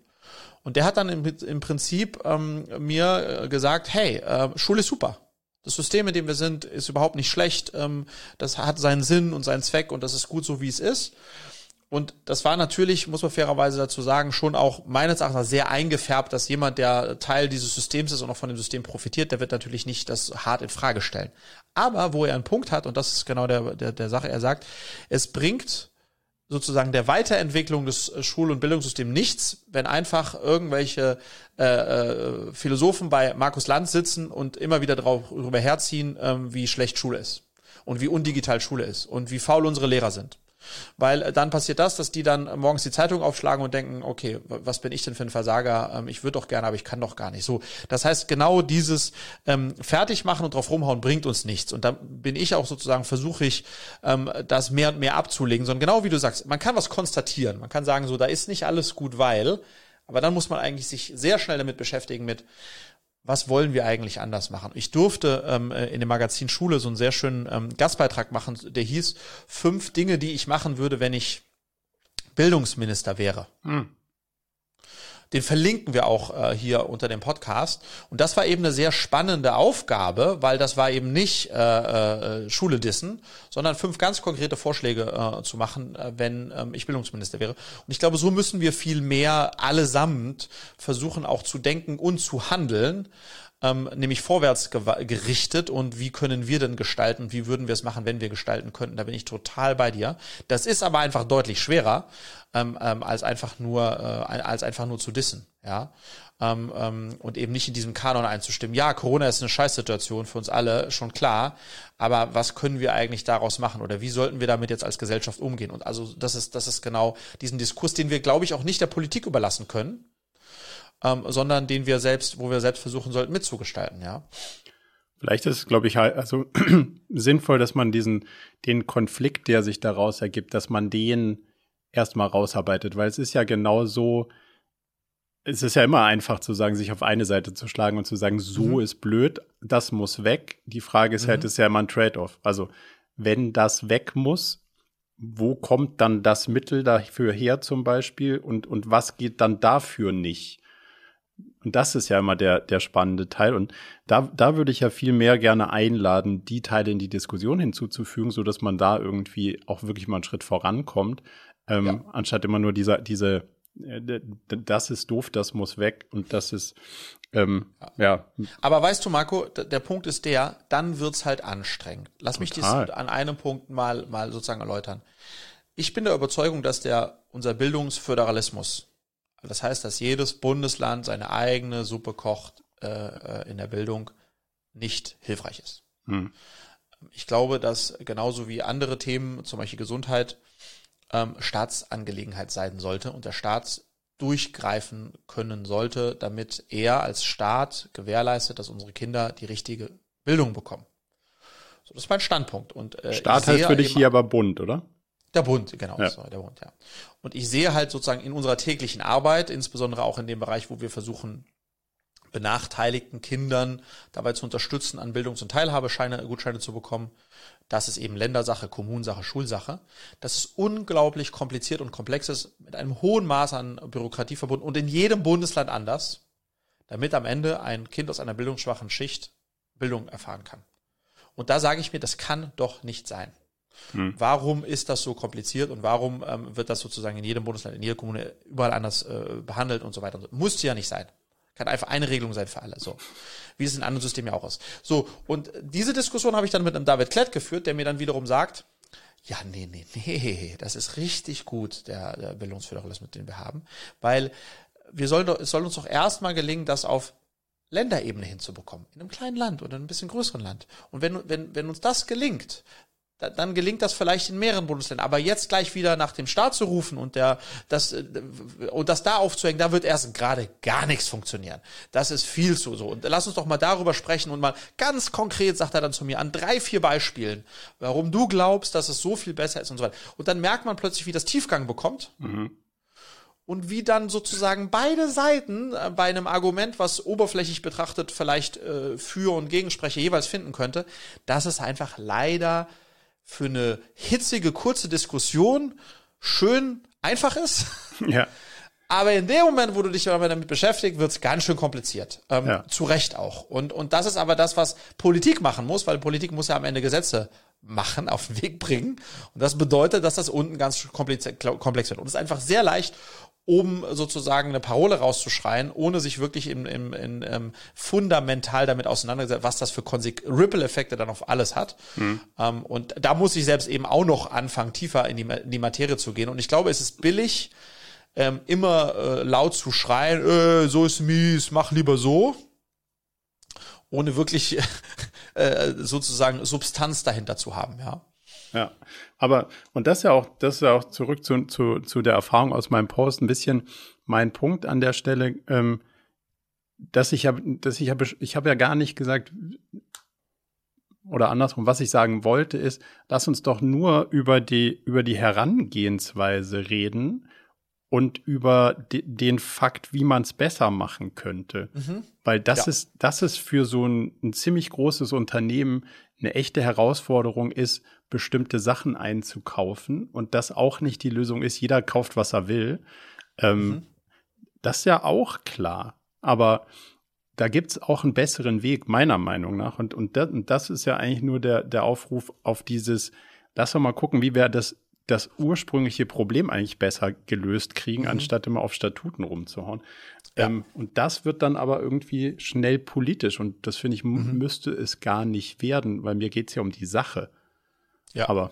Und der hat dann im, im Prinzip ähm, mir äh, gesagt, hey, äh, Schule ist super. Das System, in dem wir sind, ist überhaupt nicht schlecht. Ähm, das hat seinen Sinn und seinen Zweck und das ist gut so, wie es ist. Und das war natürlich, muss man fairerweise dazu sagen, schon auch meines Erachtens sehr eingefärbt, dass jemand, der Teil dieses Systems ist und auch von dem System profitiert, der wird natürlich nicht das hart in Frage stellen. Aber wo er einen Punkt hat, und das ist genau der, der, der Sache, er sagt, es bringt sozusagen der Weiterentwicklung des Schul- und Bildungssystems nichts, wenn einfach irgendwelche äh, äh, Philosophen bei Markus Lanz sitzen und immer wieder darüber herziehen, ähm, wie schlecht Schule ist und wie undigital Schule ist und wie faul unsere Lehrer sind. Weil äh, dann passiert das, dass die dann morgens die Zeitung aufschlagen und denken, okay, was bin ich denn für ein Versager? Ähm, ich würde doch gerne, aber ich kann doch gar nicht. So, das heißt, genau dieses ähm, Fertigmachen und drauf rumhauen bringt uns nichts. Und da bin ich auch sozusagen, versuche ich, ähm, das mehr und mehr abzulegen, sondern genau wie du sagst, man kann was konstatieren. Man kann sagen, so, da ist nicht alles gut, weil, aber dann muss man eigentlich sich sehr schnell damit beschäftigen mit, was wollen wir eigentlich anders machen? Ich durfte ähm, äh, in dem Magazin Schule so einen sehr schönen ähm, Gastbeitrag machen, der hieß fünf Dinge, die ich machen würde, wenn ich Bildungsminister wäre. Hm. Den verlinken wir auch äh, hier unter dem Podcast. Und das war eben eine sehr spannende Aufgabe, weil das war eben nicht äh, äh, Schule dissen, sondern fünf ganz konkrete Vorschläge äh, zu machen, äh, wenn ähm, ich Bildungsminister wäre. Und ich glaube, so müssen wir viel mehr allesamt versuchen auch zu denken und zu handeln ähm, nämlich vorwärts gerichtet und wie können wir denn gestalten, wie würden wir es machen, wenn wir gestalten könnten. Da bin ich total bei dir. Das ist aber einfach deutlich schwerer, ähm, ähm, als einfach nur, äh, als einfach nur zu dissen, ja. Ähm, ähm, und eben nicht in diesem Kanon einzustimmen. Ja, Corona ist eine Scheißsituation für uns alle, schon klar. Aber was können wir eigentlich daraus machen? Oder wie sollten wir damit jetzt als Gesellschaft umgehen? Und also das ist, das ist genau diesen Diskurs, den wir, glaube ich, auch nicht der Politik überlassen können, ähm, sondern den wir selbst, wo wir selbst versuchen sollten mitzugestalten, ja. Vielleicht ist es, glaube ich, halt, also [CLEARS THROAT] sinnvoll, dass man diesen, den Konflikt, der sich daraus ergibt, dass man den erstmal rausarbeitet, weil es ist ja genau so, es ist ja immer einfach zu sagen, sich auf eine Seite zu schlagen und zu sagen, so mhm. ist blöd, das muss weg. Die Frage ist halt, mhm. halt, ist ja immer ein Trade-off. Also, wenn das weg muss, wo kommt dann das Mittel dafür her zum Beispiel und, und was geht dann dafür nicht? Und das ist ja immer der, der spannende Teil. Und da, da würde ich ja viel mehr gerne einladen, die Teile in die Diskussion hinzuzufügen, so dass man da irgendwie auch wirklich mal einen Schritt vorankommt, ähm, ja. anstatt immer nur dieser, diese, äh, das ist doof, das muss weg und das ist, ähm, ja. ja. Aber weißt du, Marco, der Punkt ist der, dann wird's halt anstrengend. Lass Total. mich das an einem Punkt mal, mal sozusagen erläutern. Ich bin der Überzeugung, dass der, unser Bildungsföderalismus, das heißt, dass jedes Bundesland seine eigene Suppe kocht äh, äh, in der Bildung, nicht hilfreich ist. Hm. Ich glaube, dass genauso wie andere Themen, zum Beispiel Gesundheit, ähm, Staatsangelegenheit sein sollte und der Staat durchgreifen können sollte, damit er als Staat gewährleistet, dass unsere Kinder die richtige Bildung bekommen. So, das ist mein Standpunkt. Und, äh, Staat heißt für dich hier aber Bund, oder? Der Bund, genau, ja. sorry, der Bund, ja. Und ich sehe halt sozusagen in unserer täglichen Arbeit, insbesondere auch in dem Bereich, wo wir versuchen, benachteiligten Kindern dabei zu unterstützen, an Bildungs- und Teilhabescheine, Gutscheine zu bekommen. Das ist eben Ländersache, Kommunsache, Schulsache. Das ist unglaublich kompliziert und komplex ist, mit einem hohen Maß an Bürokratie verbunden und in jedem Bundesland anders, damit am Ende ein Kind aus einer bildungsschwachen Schicht Bildung erfahren kann. Und da sage ich mir, das kann doch nicht sein. Hm. Warum ist das so kompliziert und warum ähm, wird das sozusagen in jedem Bundesland, in jeder Kommune überall anders äh, behandelt und so weiter? Und so. Muss ja nicht sein. Kann einfach eine Regelung sein für alle. So. Wie es in anderen Systemen ja auch ist. So. Und diese Diskussion habe ich dann mit einem David Klett geführt, der mir dann wiederum sagt, ja, nee, nee, nee, das ist richtig gut, der, der Bildungsföderalismus, den wir haben, weil wir sollen doch, es soll uns doch erstmal gelingen, das auf Länderebene hinzubekommen. In einem kleinen Land oder einem bisschen größeren Land. Und wenn, wenn, wenn uns das gelingt, dann gelingt das vielleicht in mehreren Bundesländern. Aber jetzt gleich wieder nach dem Staat zu rufen und der, das, äh, und das da aufzuhängen, da wird erst gerade gar nichts funktionieren. Das ist viel zu so. Und lass uns doch mal darüber sprechen und mal ganz konkret sagt er dann zu mir an drei, vier Beispielen, warum du glaubst, dass es so viel besser ist und so weiter. Und dann merkt man plötzlich, wie das Tiefgang bekommt. Mhm. und wie dann sozusagen beide Seiten äh, bei einem Argument, was oberflächlich betrachtet vielleicht äh, für und Gegensprecher jeweils finden könnte, dass es einfach leider für eine hitzige, kurze Diskussion schön einfach ist. [LAUGHS] Ja. Aber in dem Moment, wo du dich damit beschäftigst, wird's ganz schön kompliziert. Ähm, Ja. Zu Recht auch. Und, und das ist aber das, was Politik machen muss, weil Politik muss ja am Ende Gesetze machen, [LAUGHS] auf den Weg bringen. Und das bedeutet, dass das unten ganz komplex, komplex wird. Und es ist einfach sehr leicht, oben sozusagen eine Parole rauszuschreien, ohne sich wirklich im, im, in, ähm, fundamental damit auseinandergesetzt, was das für Ripple-Effekte dann auf alles hat. Ähm, und da muss ich selbst eben auch noch anfangen, tiefer in die, in die Materie zu gehen. Und ich glaube, es ist billig, ähm, immer äh, laut zu schreien, äh, so ist mies, mach lieber so, ohne wirklich [LAUGHS] äh, sozusagen Substanz dahinter zu haben, ja. Ja, aber und das ist ja auch, das ist ja auch zurück zu, zu, zu der Erfahrung aus meinem Post ein bisschen mein Punkt an der Stelle, ähm, dass ich habe, dass ich habe, ich habe ja gar nicht gesagt oder andersrum, was ich sagen wollte ist, lass uns doch nur über die über die Herangehensweise reden und über de, den Fakt, wie man es besser machen könnte, weil das Ja. ist das ist für so ein, ein ziemlich großes Unternehmen eine echte Herausforderung ist, bestimmte Sachen einzukaufen und das auch nicht die Lösung ist, jeder kauft, was er will. Ähm, Das ist ja auch klar. Aber da gibt's auch einen besseren Weg, meiner Meinung nach. Und, und, das, und das ist ja eigentlich nur der, der Aufruf auf dieses, lass doch mal gucken, wie wir das, das ursprüngliche Problem eigentlich besser gelöst kriegen, anstatt immer auf Statuten rumzuhauen. Ähm, und das wird dann aber irgendwie schnell politisch. Und das finde ich, m- müsste es gar nicht werden, weil mir geht's ja um die Sache. Ja. Aber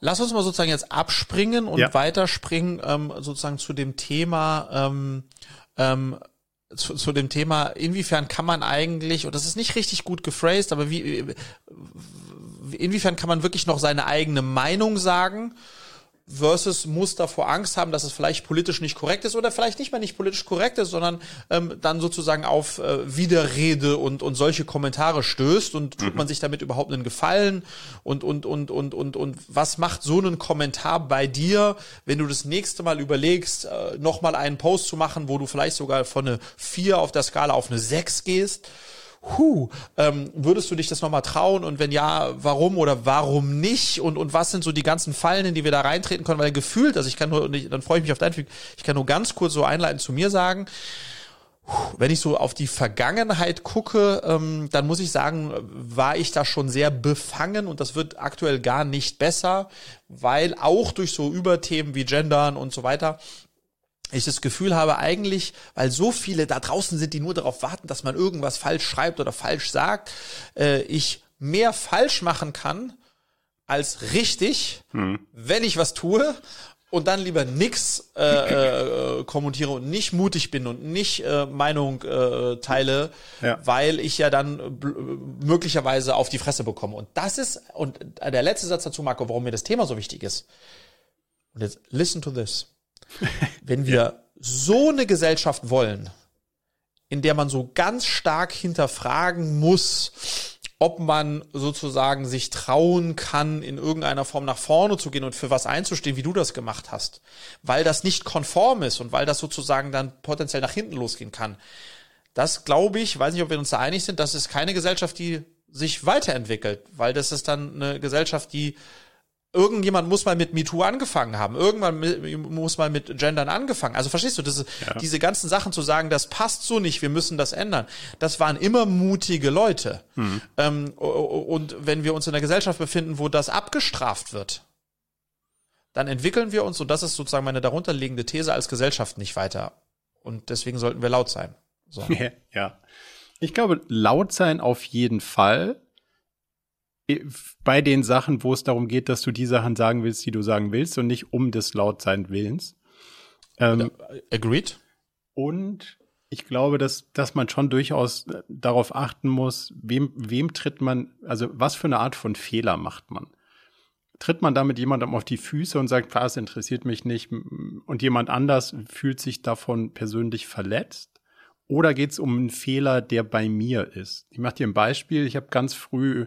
Lass uns mal sozusagen jetzt abspringen und Ja. weiterspringen ähm, sozusagen zu dem Thema, ähm, ähm, zu, zu dem Thema, inwiefern kann man eigentlich, und das ist nicht richtig gut gephrased, aber wie, wie- inwiefern kann man wirklich noch seine eigene Meinung sagen versus muss davor Angst haben, dass es vielleicht politisch nicht korrekt ist oder vielleicht nicht mal nicht politisch korrekt ist, sondern ähm, dann sozusagen auf äh, Widerrede und, und solche Kommentare stößt und tut man sich damit überhaupt einen Gefallen und, und, und, und, und, und was macht so ein Kommentar bei dir, wenn du das nächste Mal überlegst, äh, nochmal einen Post zu machen, wo du vielleicht sogar von eine 4 auf der Skala auf eine 6 gehst? Huh, ähm, würdest du dich das nochmal trauen? Und wenn ja, warum oder warum nicht? Und, und was sind so die ganzen Fallen, in die wir da reintreten können, weil gefühlt, also ich kann nur, ich, dann freue ich mich auf dein Feedback, ich kann nur ganz kurz so einleitend zu mir sagen, wenn ich so auf die Vergangenheit gucke, ähm, dann muss ich sagen, war ich da schon sehr befangen und das wird aktuell gar nicht besser, weil auch durch so Überthemen wie Gendern und so weiter, ich das Gefühl habe eigentlich, weil so viele da draußen sind, die nur darauf warten, dass man irgendwas falsch schreibt oder falsch sagt, äh, ich mehr falsch machen kann als richtig, wenn ich was tue und dann lieber nix äh, äh, kommentiere und nicht mutig bin und nicht äh, Meinung äh, teile, Ja. weil ich ja dann bl- möglicherweise auf die Fresse bekomme. Und das ist, und der letzte Satz dazu, Marco, warum mir das Thema so wichtig ist. Und jetzt listen to this. [LAUGHS] Wenn wir so eine Gesellschaft wollen, in der man so ganz stark hinterfragen muss, ob man sozusagen sich trauen kann, in irgendeiner Form nach vorne zu gehen und für was einzustehen, wie du das gemacht hast, weil das nicht konform ist und weil das sozusagen dann potenziell nach hinten losgehen kann. Das glaube ich, weiß nicht, ob wir uns da einig sind, das ist keine Gesellschaft, die sich weiterentwickelt, weil das ist dann eine Gesellschaft, die irgendjemand muss mal mit MeToo angefangen haben. Irgendwann muss mal mit Gendern angefangen. Also verstehst du, das ist, diese ganzen Sachen zu sagen, das passt so nicht, wir müssen das ändern. Das waren immer mutige Leute. Ähm, o- o- und wenn wir uns in einer Gesellschaft befinden, wo das abgestraft wird, dann entwickeln wir uns, und das ist sozusagen meine darunterliegende These, als Gesellschaft nicht weiter. Und deswegen sollten wir laut sein. So. [LAUGHS] ja. Ich glaube, laut sein auf jeden Fall. Bei den Sachen, wo es darum geht, dass du die Sachen sagen willst, die du sagen willst und nicht um des Lautsein willens. Ähm, Agreed? Und ich glaube, dass, dass man schon durchaus äh, darauf achten muss, wem, wem tritt man, also was für eine Art von Fehler macht man. Tritt man damit jemandem auf die Füße und sagt, was interessiert mich nicht, und jemand anders fühlt sich davon persönlich verletzt? Oder geht es um einen Fehler, der bei mir ist? Ich mache dir ein Beispiel. Ich habe ganz früh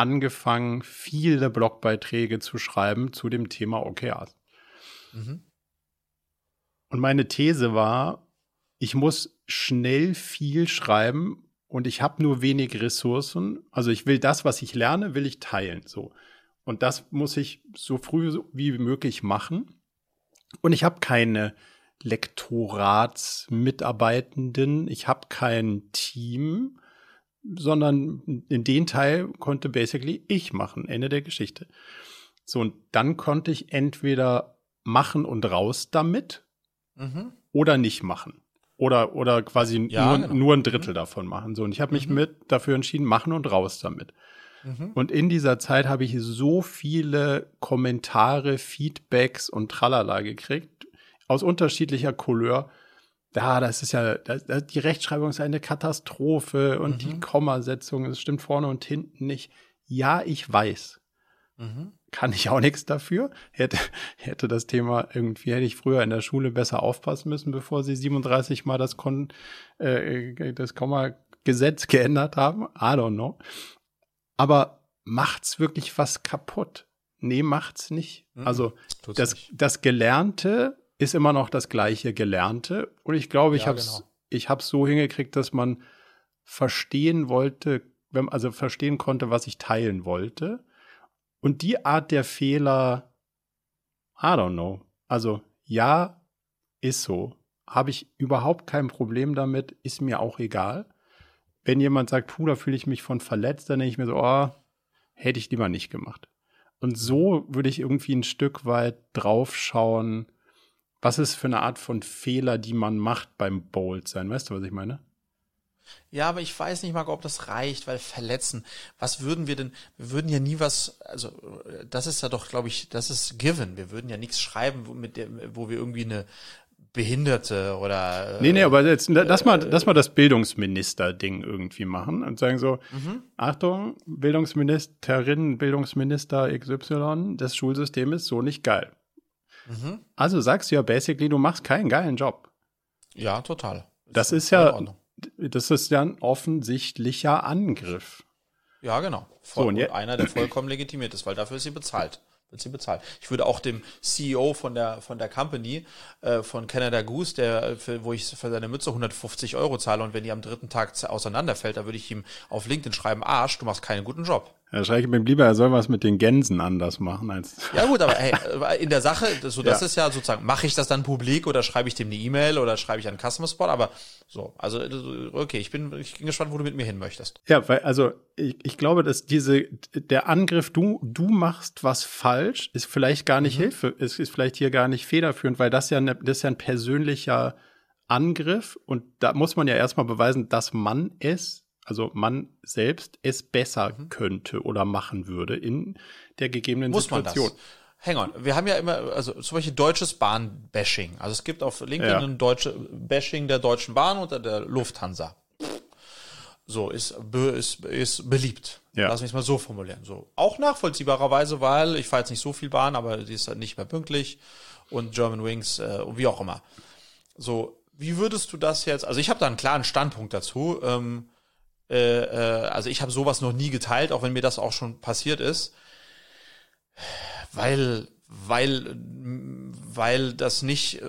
angefangen, viele Blogbeiträge zu schreiben zu dem Thema OKRs. Und meine These war, ich muss schnell viel schreiben und ich habe nur wenig Ressourcen. Also ich will das, was ich lerne, will ich teilen. So. Und das muss ich so früh wie möglich machen. Und ich habe keine Lektoratsmitarbeitenden, ich habe kein Team, sondern in den Teil konnte basically ich machen. Ende der Geschichte. So, und dann konnte ich entweder machen und raus damit mhm. oder nicht machen. Oder, oder quasi ja, nur, genau. nur ein Drittel mhm. davon machen. So, und ich habe mich mhm. mit dafür entschieden, machen und raus damit. Mhm. Und in dieser Zeit habe ich so viele Kommentare, Feedbacks und Tralala gekriegt, aus unterschiedlicher Couleur. Ja, das ist ja, das, das, die Rechtschreibung ist eine Katastrophe und die mhm. Kommasetzung, es stimmt vorne und hinten nicht. Ja, ich weiß. Mhm kann ich auch nichts dafür. Hätte, hätte das Thema irgendwie, hätte ich früher in der Schule besser aufpassen müssen, bevor sie 37 mal das, Kon, äh, das Komma-Gesetz geändert haben. I don't know. Aber macht's wirklich was kaputt? Nee, macht's nicht. Mhm, also das, nicht. das Gelernte ist immer noch das gleiche Gelernte. Und ich glaube, ich ja, habe es genau. ich hab's so hingekriegt, dass man verstehen wollte, wenn, also verstehen konnte, was ich teilen wollte und die Art der Fehler, I don't know. Also ja, ist so. Habe ich überhaupt kein Problem damit, ist mir auch egal. Wenn jemand sagt, puh, da fühle ich mich von verletzt, dann denke ich mir so, oh, hätte ich lieber nicht gemacht. Und so würde ich irgendwie ein Stück weit draufschauen, was ist für eine Art von Fehler, die man macht beim Bold sein. Weißt du, was ich meine? Ja, aber ich weiß nicht mal, ob das reicht, weil verletzen. Was würden wir denn? Wir würden ja nie was, also das ist ja doch, glaube ich, das ist given. Wir würden ja nichts schreiben, wo, mit der, wo wir irgendwie eine Behinderte oder. Nee, nee, aber jetzt lass mal, lass mal das Bildungsminister-Ding irgendwie machen und sagen so, mhm. Achtung, Bildungsministerin, Bildungsminister XY, das Schulsystem ist so nicht geil. Mhm. Also sagst du ja basically, du machst keinen geilen Job. Ja, total. Das, das ist ja, das ist ja ein offensichtlicher Angriff. Ja, genau. Voll, so, und, und einer, der vollkommen legitimiert ist, weil dafür ist sie bezahlt. Wird sie bezahlt. Ich würde auch dem CEO von der von der Company äh, von Canada Goose, der für, wo ich für seine Mütze 150 Euro zahle und wenn die am dritten Tag auseinanderfällt, da würde ich ihm auf LinkedIn schreiben: Arsch, du machst keinen guten Job. Ja, schreibe ich mir lieber, er soll was mit den Gänsen anders machen als. Ja gut, aber hey, in der Sache, so das ja. ist ja sozusagen, mache ich das dann publik oder schreibe ich dem eine E-Mail oder schreibe ich einen Customer Spot, aber so, also okay, ich bin, ich bin gespannt, wo du mit mir hin möchtest. Ja, weil also ich, ich glaube, dass diese der Angriff, du du machst was falsch, ist vielleicht gar nicht mhm. Hilfe, ist, ist vielleicht hier gar nicht federführend, weil das ja eine, das ist ja ein persönlicher Angriff und da muss man ja erstmal beweisen, dass man es also man selbst es besser mhm. könnte oder machen würde in der gegebenen Muss Situation. Man das? Hang on, wir haben ja immer, also zum Beispiel deutsches Bahn-Bashing. Also es gibt auf LinkedIn ja. ein deutsche Bashing der Deutschen Bahn oder der Lufthansa. So, ist, ist, ist beliebt. Ja. Lass mich mal so formulieren. So. Auch nachvollziehbarerweise, weil ich fahre jetzt nicht so viel Bahn, aber die ist halt nicht mehr pünktlich und German Wings, äh, wie auch immer. So, wie würdest du das jetzt, also ich habe da einen klaren Standpunkt dazu. Ähm, äh, äh, also ich habe sowas noch nie geteilt, auch wenn mir das auch schon passiert ist, weil, weil, weil das nicht,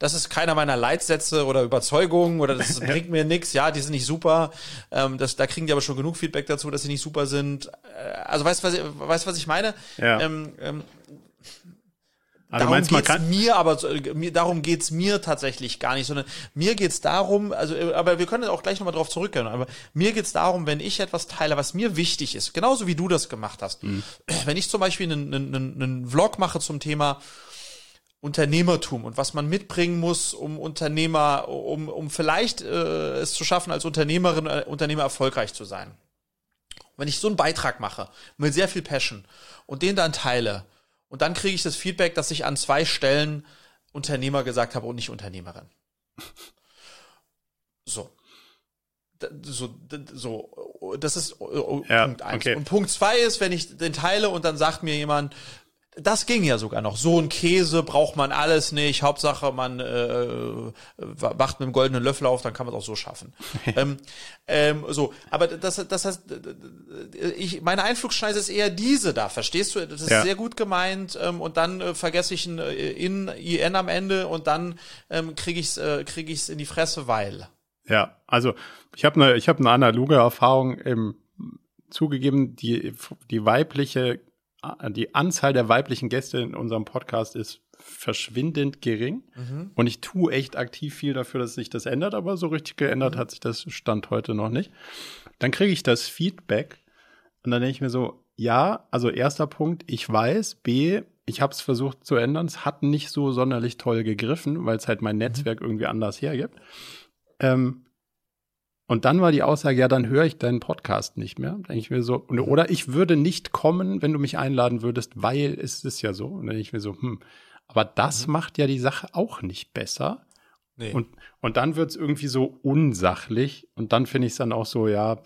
das ist keiner meiner Leitsätze oder Überzeugungen oder das [LAUGHS] bringt mir nichts. Ja, die sind nicht super. Ähm, das, da kriegen die aber schon genug Feedback dazu, dass sie nicht super sind. Äh, also weißt du, was, ich, weißt, was ich meine? Ja. Ähm, ähm, also darum meinst, geht's mir, aber mir, darum geht's mir tatsächlich gar nicht, sondern mir geht's darum, also, äh, aber wir können auch gleich nochmal drauf zurückgehen, aber mir geht's darum, wenn ich etwas teile, was mir wichtig ist, genauso wie du das gemacht hast. Mhm. Wenn ich zum Beispiel einen, einen, einen Vlog mache zum Thema Unternehmertum und was man mitbringen muss, um Unternehmer, um, um vielleicht äh, es zu schaffen, als Unternehmerin, äh, Unternehmer erfolgreich zu sein. Wenn ich so einen Beitrag mache, mit sehr viel Passion und den dann teile, und dann kriege ich das Feedback, dass ich an zwei Stellen Unternehmer gesagt habe und nicht Unternehmerin. So. So, so, das ist ja, Punkt eins. Okay. Und Punkt zwei ist, wenn ich den teile und dann sagt mir jemand, das ging ja sogar noch. So ein Käse braucht man alles nicht. Hauptsache, man äh, wacht mit einem goldenen Löffel auf, dann kann man es auch so schaffen. [LAUGHS] ähm, ähm, so, aber das, das heißt, ich, meine Einflugschneise ist eher diese da, verstehst du? Das ist ja. sehr gut gemeint ähm, und dann äh, vergesse ich ein äh, in IN am Ende und dann ähm, kriege ich es äh, krieg ich's in die Fresse, weil. Ja, also ich habe eine ich habe eine analoge Erfahrung im zugegeben, die die weibliche die Anzahl der weiblichen Gäste in unserem Podcast ist verschwindend gering. Mhm. Und ich tue echt aktiv viel dafür, dass sich das ändert, aber so richtig geändert mhm. hat sich das Stand heute noch nicht. Dann kriege ich das Feedback und dann denke ich mir so, ja, also erster Punkt, ich weiß, B, ich habe es versucht zu ändern, es hat nicht so sonderlich toll gegriffen, weil es halt mein mhm. Netzwerk mhm. irgendwie anders hergibt. Ähm, und dann war die Aussage, ja, dann höre ich deinen Podcast nicht mehr. Denke ich mir so, oder ich würde nicht kommen, wenn du mich einladen würdest, weil es ist ja so. Und dann denke ich mir so, hm, aber das mhm. macht ja die Sache auch nicht besser. Nee. Und, und dann wird es irgendwie so unsachlich. Und dann finde ich es dann auch so, ja,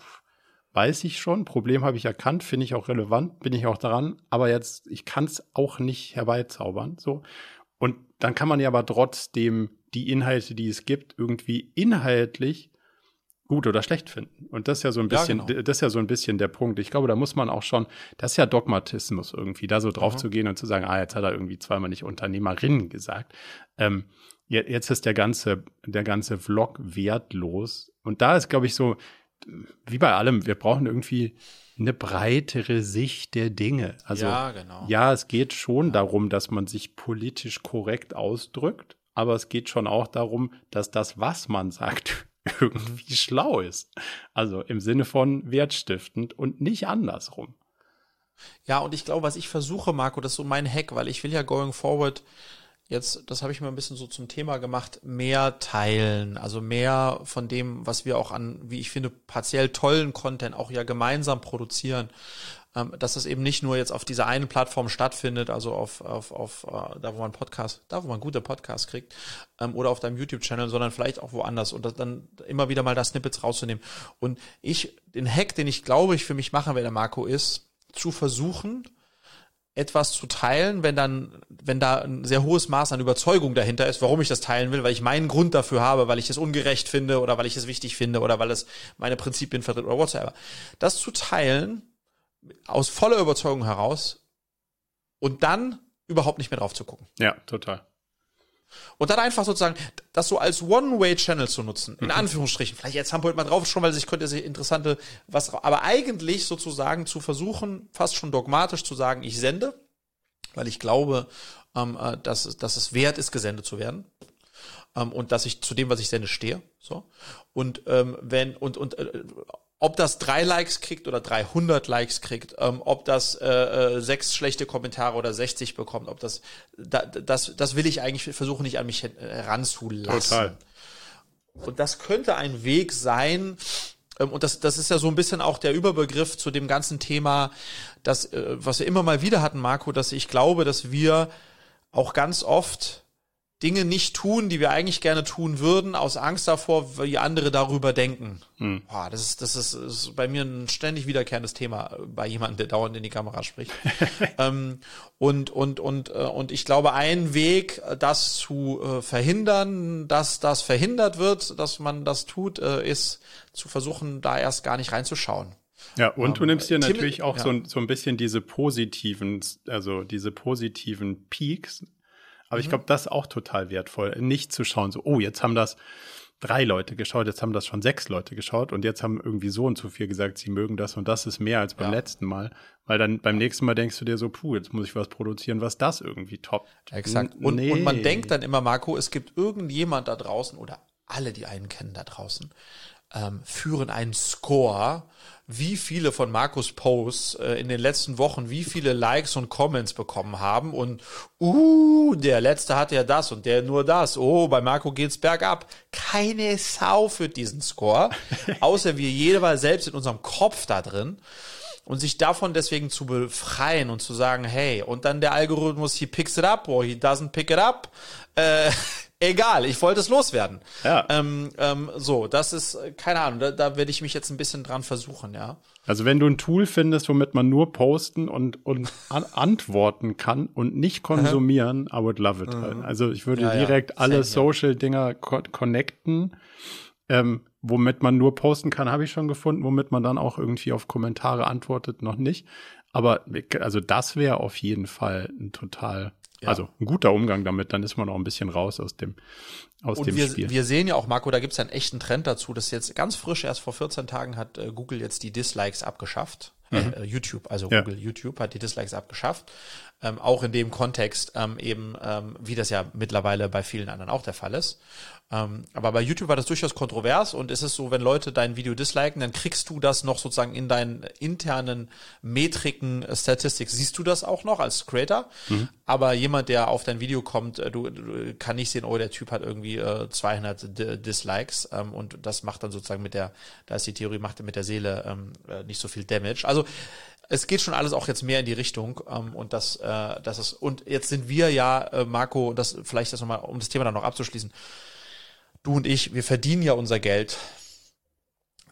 weiß ich schon, Problem habe ich erkannt, finde ich auch relevant, bin ich auch dran, aber jetzt, ich kann es auch nicht herbeizaubern. So. Und dann kann man ja aber trotzdem die Inhalte, die es gibt, irgendwie inhaltlich gut oder schlecht finden. Und das ist ja so ein bisschen, ja, genau. das ist ja so ein bisschen der Punkt. Ich glaube, da muss man auch schon, das ist ja Dogmatismus irgendwie, da so drauf mhm. zu gehen und zu sagen, ah, jetzt hat er irgendwie zweimal nicht Unternehmerinnen gesagt. Ähm, jetzt ist der ganze, der ganze Vlog wertlos. Und da ist, glaube ich, so, wie bei allem, wir brauchen irgendwie eine breitere Sicht der Dinge. Also, ja, genau. ja es geht schon ja. darum, dass man sich politisch korrekt ausdrückt, aber es geht schon auch darum, dass das, was man sagt, [LAUGHS] irgendwie schlau ist. Also im Sinne von wertstiftend und nicht andersrum. Ja, und ich glaube, was ich versuche, Marco, das ist so mein Hack, weil ich will ja going forward jetzt, das habe ich mir ein bisschen so zum Thema gemacht, mehr teilen, also mehr von dem, was wir auch an, wie ich finde, partiell tollen Content auch ja gemeinsam produzieren. Ähm, dass das eben nicht nur jetzt auf dieser einen Plattform stattfindet, also auf, auf, auf uh, da wo man Podcast, da wo man gute Podcasts kriegt, ähm, oder auf deinem YouTube-Channel, sondern vielleicht auch woanders und dann immer wieder mal das Snippets rauszunehmen. Und ich, den Hack, den ich glaube, ich für mich machen werde, Marco, ist zu versuchen, etwas zu teilen, wenn dann, wenn da ein sehr hohes Maß an Überzeugung dahinter ist, warum ich das teilen will, weil ich meinen Grund dafür habe, weil ich es ungerecht finde oder weil ich es wichtig finde oder weil es meine Prinzipien vertritt oder whatsoever. Das zu teilen, aus voller Überzeugung heraus und dann überhaupt nicht mehr drauf zu gucken. Ja, total. Und dann einfach sozusagen das so als One-Way-Channel zu nutzen, in mhm. Anführungsstrichen. Vielleicht jetzt wir mal drauf schon, weil sich könnte sehr interessante was, aber eigentlich sozusagen zu versuchen, fast schon dogmatisch zu sagen, ich sende, weil ich glaube, ähm, äh, dass, dass es wert ist, gesendet zu werden ähm, und dass ich zu dem, was ich sende, stehe. So und ähm, wenn und und äh, ob das drei Likes kriegt oder 300 Likes kriegt, ähm, ob das äh, äh, sechs schlechte Kommentare oder 60 bekommt, ob das, da, das, das will ich eigentlich versuchen, nicht an mich heranzulassen. Total. Und das könnte ein Weg sein, ähm, und das, das ist ja so ein bisschen auch der Überbegriff zu dem ganzen Thema, das, äh, was wir immer mal wieder hatten, Marco, dass ich glaube, dass wir auch ganz oft Dinge nicht tun, die wir eigentlich gerne tun würden, aus Angst davor, wie andere darüber denken. Hm. Boah, das ist, das ist, ist bei mir ein ständig wiederkehrendes Thema bei jemandem, der dauernd in die Kamera spricht. [LAUGHS] ähm, und, und, und, äh, und ich glaube, ein Weg, das zu äh, verhindern, dass das verhindert wird, dass man das tut, äh, ist zu versuchen, da erst gar nicht reinzuschauen. Ja, und um, du nimmst dir natürlich auch ja. so, so ein bisschen diese positiven, also diese positiven Peaks, aber mhm. ich glaube, das ist auch total wertvoll, nicht zu schauen, so, oh, jetzt haben das drei Leute geschaut, jetzt haben das schon sechs Leute geschaut und jetzt haben irgendwie so und so viel gesagt, sie mögen das und das ist mehr als beim ja. letzten Mal. Weil dann beim nächsten Mal denkst du dir so, puh, jetzt muss ich was produzieren, was das irgendwie toppt. Exakt. Und, nee. und man denkt dann immer, Marco, es gibt irgendjemand da draußen oder alle, die einen kennen da draußen, ähm, führen einen Score wie viele von Markus Posts äh, in den letzten Wochen, wie viele Likes und Comments bekommen haben und uh, der letzte hat ja das und der nur das. Oh, bei Marco geht's bergab. Keine Sau für diesen Score, [LAUGHS] außer wir jeder selbst in unserem Kopf da drin und sich davon deswegen zu befreien und zu sagen, hey, und dann der Algorithmus, he picks it up or he doesn't pick it up. Äh, Egal, ich wollte es loswerden. Ja. Ähm, ähm, so, das ist, äh, keine Ahnung, da, da werde ich mich jetzt ein bisschen dran versuchen, ja. Also wenn du ein Tool findest, womit man nur posten und, und an [LAUGHS] antworten kann und nicht konsumieren, I would love it. Also ich würde Ja, ja. direkt alle ja. Social-Dinger co connecten. Ähm, womit man nur posten kann, habe ich schon gefunden. Womit man dann auch irgendwie auf Kommentare antwortet, noch nicht. Aber also das wäre auf jeden Fall ein total, Ja. also ein guter Umgang damit. Dann ist man auch ein bisschen raus aus dem, aus Und dem wir, Spiel. wir sehen ja auch, Marco, da gibt es einen echten Trend dazu, dass jetzt ganz frisch, erst vor 14 Tagen hat äh, Google jetzt die Dislikes abgeschafft. Äh, YouTube, also Mhm. Ja. Google YouTube hat die Dislikes abgeschafft. Ähm, auch in dem Kontext ähm, eben, ähm, wie das ja mittlerweile bei vielen anderen auch der Fall ist. Ähm, aber bei YouTube war das durchaus kontrovers und es ist so, wenn Leute dein Video disliken, dann kriegst du das noch sozusagen in deinen internen Metriken, äh, Statistics, siehst du das auch noch als Creator. Aber jemand, der auf dein Video kommt, äh, du, du kann nicht sehen, oh, der Typ hat irgendwie äh, 200 D Dislikes ähm, und das macht dann sozusagen mit der, da ist die Theorie, macht mit der Seele ähm, äh, nicht so viel Damage. Also es geht schon alles auch jetzt mehr in die Richtung ähm, und das, äh, das ist und jetzt sind wir ja, äh, Marco, das vielleicht das nochmal, um das Thema dann noch abzuschließen. Du und ich, wir verdienen ja unser Geld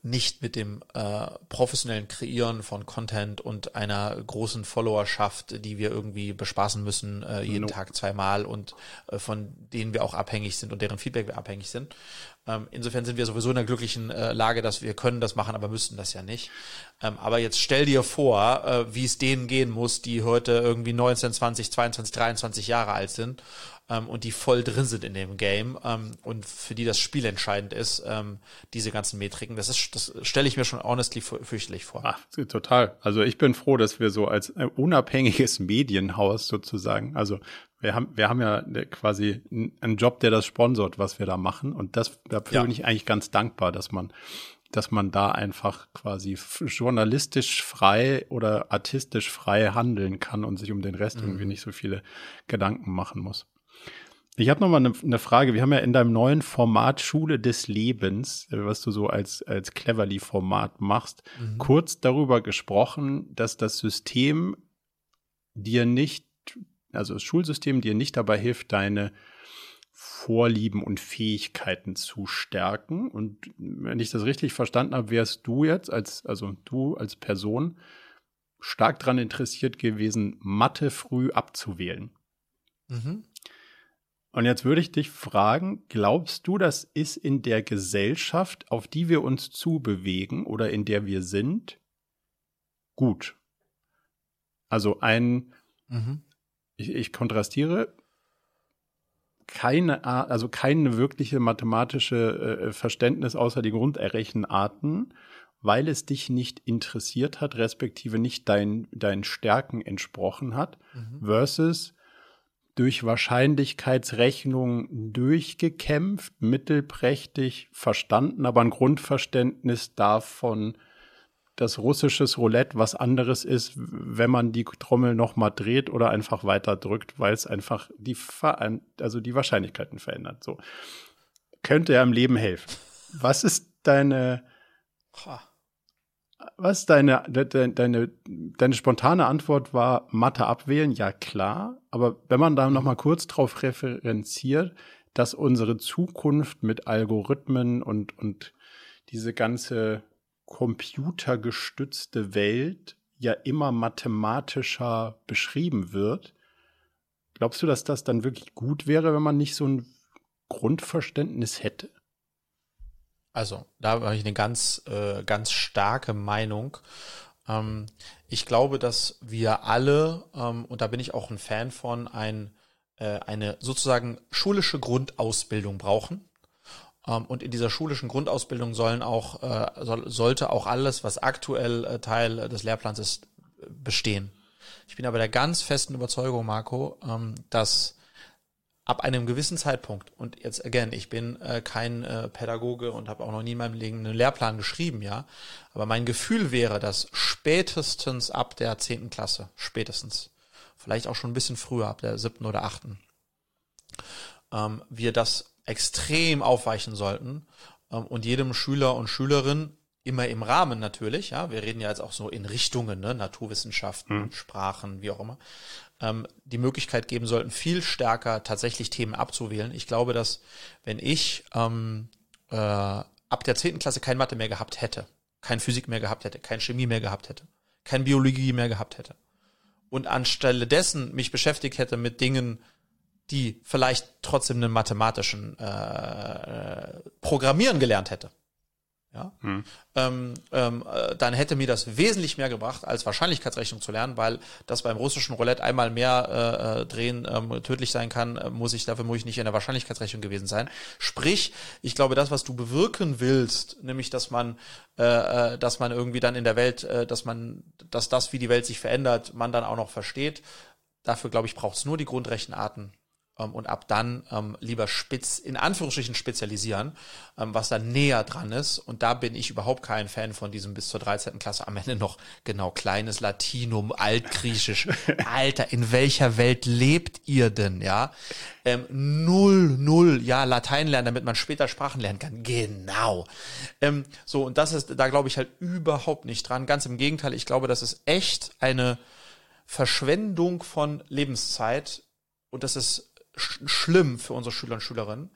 nicht mit dem äh, professionellen Kreieren von Content und einer großen Followerschaft, die wir irgendwie bespaßen müssen, äh, jeden No. Tag zweimal und äh, von denen wir auch abhängig sind und deren Feedback wir abhängig sind. Ähm, insofern sind wir sowieso in der glücklichen äh, Lage, dass wir können das machen, aber müssten das ja nicht. Ähm, aber jetzt stell dir vor, äh, wie es denen gehen muss, die heute irgendwie 19, 20, 22, 23 Jahre alt sind ähm, und die voll drin sind in dem Game ähm, und für die das Spiel entscheidend ist, ähm, diese ganzen Metriken. Das ist, das stelle ich mir schon honestly fü- fürchterlich vor. Ach, total. Also ich bin froh, dass wir so als äh, unabhängiges Medienhaus sozusagen, also wir haben, wir haben ja äh, quasi einen Job, der das sponsort, was wir da machen. Und das, dafür Ja. bin ich eigentlich ganz dankbar, dass man, dass man da einfach quasi journalistisch frei oder artistisch frei handeln kann und sich um den Rest irgendwie nicht so viele Gedanken machen muss. Ich habe noch mal eine, eine Frage. Wir haben ja in deinem neuen Format Schule des Lebens, äh, was du so als, als Cleverly-Format machst, kurz darüber gesprochen, dass das System dir nicht, also das Schulsystem dir nicht dabei hilft, deine Vorlieben und Fähigkeiten zu stärken. Und wenn ich das richtig verstanden habe, wärst du jetzt als, also du als Person stark daran interessiert gewesen, Mathe früh abzuwählen. Mhm. Und jetzt würde ich dich fragen, glaubst du, das ist in der Gesellschaft, auf die wir uns zubewegen oder in der wir sind, gut? Also ein, Mhm. ich, ich kontrastiere, keine Art, also keine wirkliche mathematische äh, Verständnis außer die Grundrechenarten, weil es dich nicht interessiert hat, respektive nicht dein, deinen Stärken entsprochen hat, versus durch Wahrscheinlichkeitsrechnung durchgekämpft, mittelprächtig verstanden, aber ein Grundverständnis davon, dass russisches Roulette was anderes ist, wenn man die Trommel noch mal dreht oder einfach weiter drückt, weil es einfach die, also die Wahrscheinlichkeiten verändert. So könnte ja im Leben helfen. Was ist deine. Was deine, de, deine, deine spontane Antwort war Mathe abwählen? Ja, klar. Aber wenn man da noch mal kurz drauf referenziert, dass unsere Zukunft mit Algorithmen und, und diese ganze computergestützte Welt ja immer mathematischer beschrieben wird. Glaubst du, dass das dann wirklich gut wäre, wenn man nicht so ein Grundverständnis hätte? Also, da habe ich eine ganz, äh, ganz starke Meinung. Ähm, ich glaube, dass wir alle, ähm, und da bin ich auch ein Fan von, ein, äh, eine sozusagen schulische Grundausbildung brauchen. Ähm, und in dieser schulischen Grundausbildung sollen auch, äh, soll, sollte auch alles, was aktuell äh, Teil des Lehrplans ist, bestehen. Ich bin aber der ganz festen Überzeugung, Marco, ähm, dass ab einem gewissen Zeitpunkt, und jetzt again, ich bin äh, kein äh, Pädagoge und habe auch noch nie in meinem Leben einen Lehrplan geschrieben, ja, aber mein Gefühl wäre, dass spätestens ab der zehnten Klasse, spätestens, vielleicht auch schon ein bisschen früher, ab der siebten oder achten, ähm, wir das extrem aufweichen sollten ähm, und jedem Schüler und Schülerin immer im Rahmen natürlich, ja, wir reden ja jetzt auch so in Richtungen, ne, Naturwissenschaften, mhm. Sprachen, wie auch immer, ähm, die Möglichkeit geben sollten, viel stärker tatsächlich Themen abzuwählen. Ich glaube, dass wenn ich ähm, äh, ab der zehnten Klasse kein Mathe mehr gehabt hätte, kein Physik mehr gehabt hätte, kein Chemie mehr gehabt hätte, kein Biologie mehr gehabt hätte und anstelle dessen mich beschäftigt hätte mit Dingen, die vielleicht trotzdem einen mathematischen äh, Programmieren gelernt hätte, ja, hm. ähm, ähm, äh, dann hätte mir das wesentlich mehr gebracht, als Wahrscheinlichkeitsrechnung zu lernen, weil das beim russischen Roulette einmal mehr äh, äh, drehen ähm, tödlich sein kann, äh, muss ich dafür muss ich nicht in der Wahrscheinlichkeitsrechnung gewesen sein. Sprich, ich glaube, das, was du bewirken willst, nämlich, dass man, äh, dass man irgendwie dann in der Welt, äh, dass man, dass das, wie die Welt sich verändert, man dann auch noch versteht. Dafür glaube ich, braucht es nur die Grundrechenarten und ab dann ähm, lieber spitz, in Anführungsstrichen spezialisieren, ähm, was dann näher dran ist. Und da bin ich überhaupt kein Fan von diesem bis zur 13. Klasse am Ende noch genau kleines Latinum, Altgriechisch. [LAUGHS] Alter, in welcher Welt lebt ihr denn, ja? Ähm, null, null, ja, Latein lernen, damit man später Sprachen lernen kann. Genau. Ähm, so, und das ist, da glaube ich halt überhaupt nicht dran. Ganz im Gegenteil, ich glaube, das ist echt eine Verschwendung von Lebenszeit und das ist sch schlimm für unsere Schüler und Schülerinnen,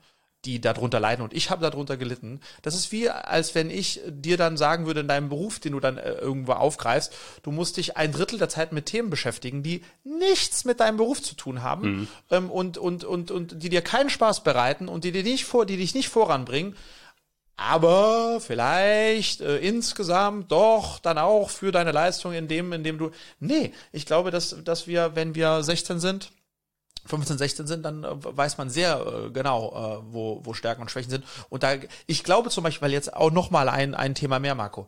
die darunter leiden und ich habe darunter gelitten. Das ist wie, als wenn ich dir dann sagen würde in deinem Beruf, den du dann äh, irgendwo aufgreifst, du musst dich ein Drittel der Zeit mit Themen beschäftigen, die nichts mit deinem Beruf zu tun haben mhm. ähm, und, und, und, und die dir keinen Spaß bereiten und die dir nicht vor, die dich nicht voranbringen aber vielleicht äh, insgesamt doch dann auch für deine Leistung in dem, in dem du. Nee, ich glaube, dass, dass wir, wenn wir 16 sind, 15, 16 sind, dann äh, weiß man sehr äh, genau, äh, wo, wo Stärken und Schwächen sind. Und da, ich glaube zum Beispiel, weil jetzt auch nochmal ein, ein Thema mehr, Marco,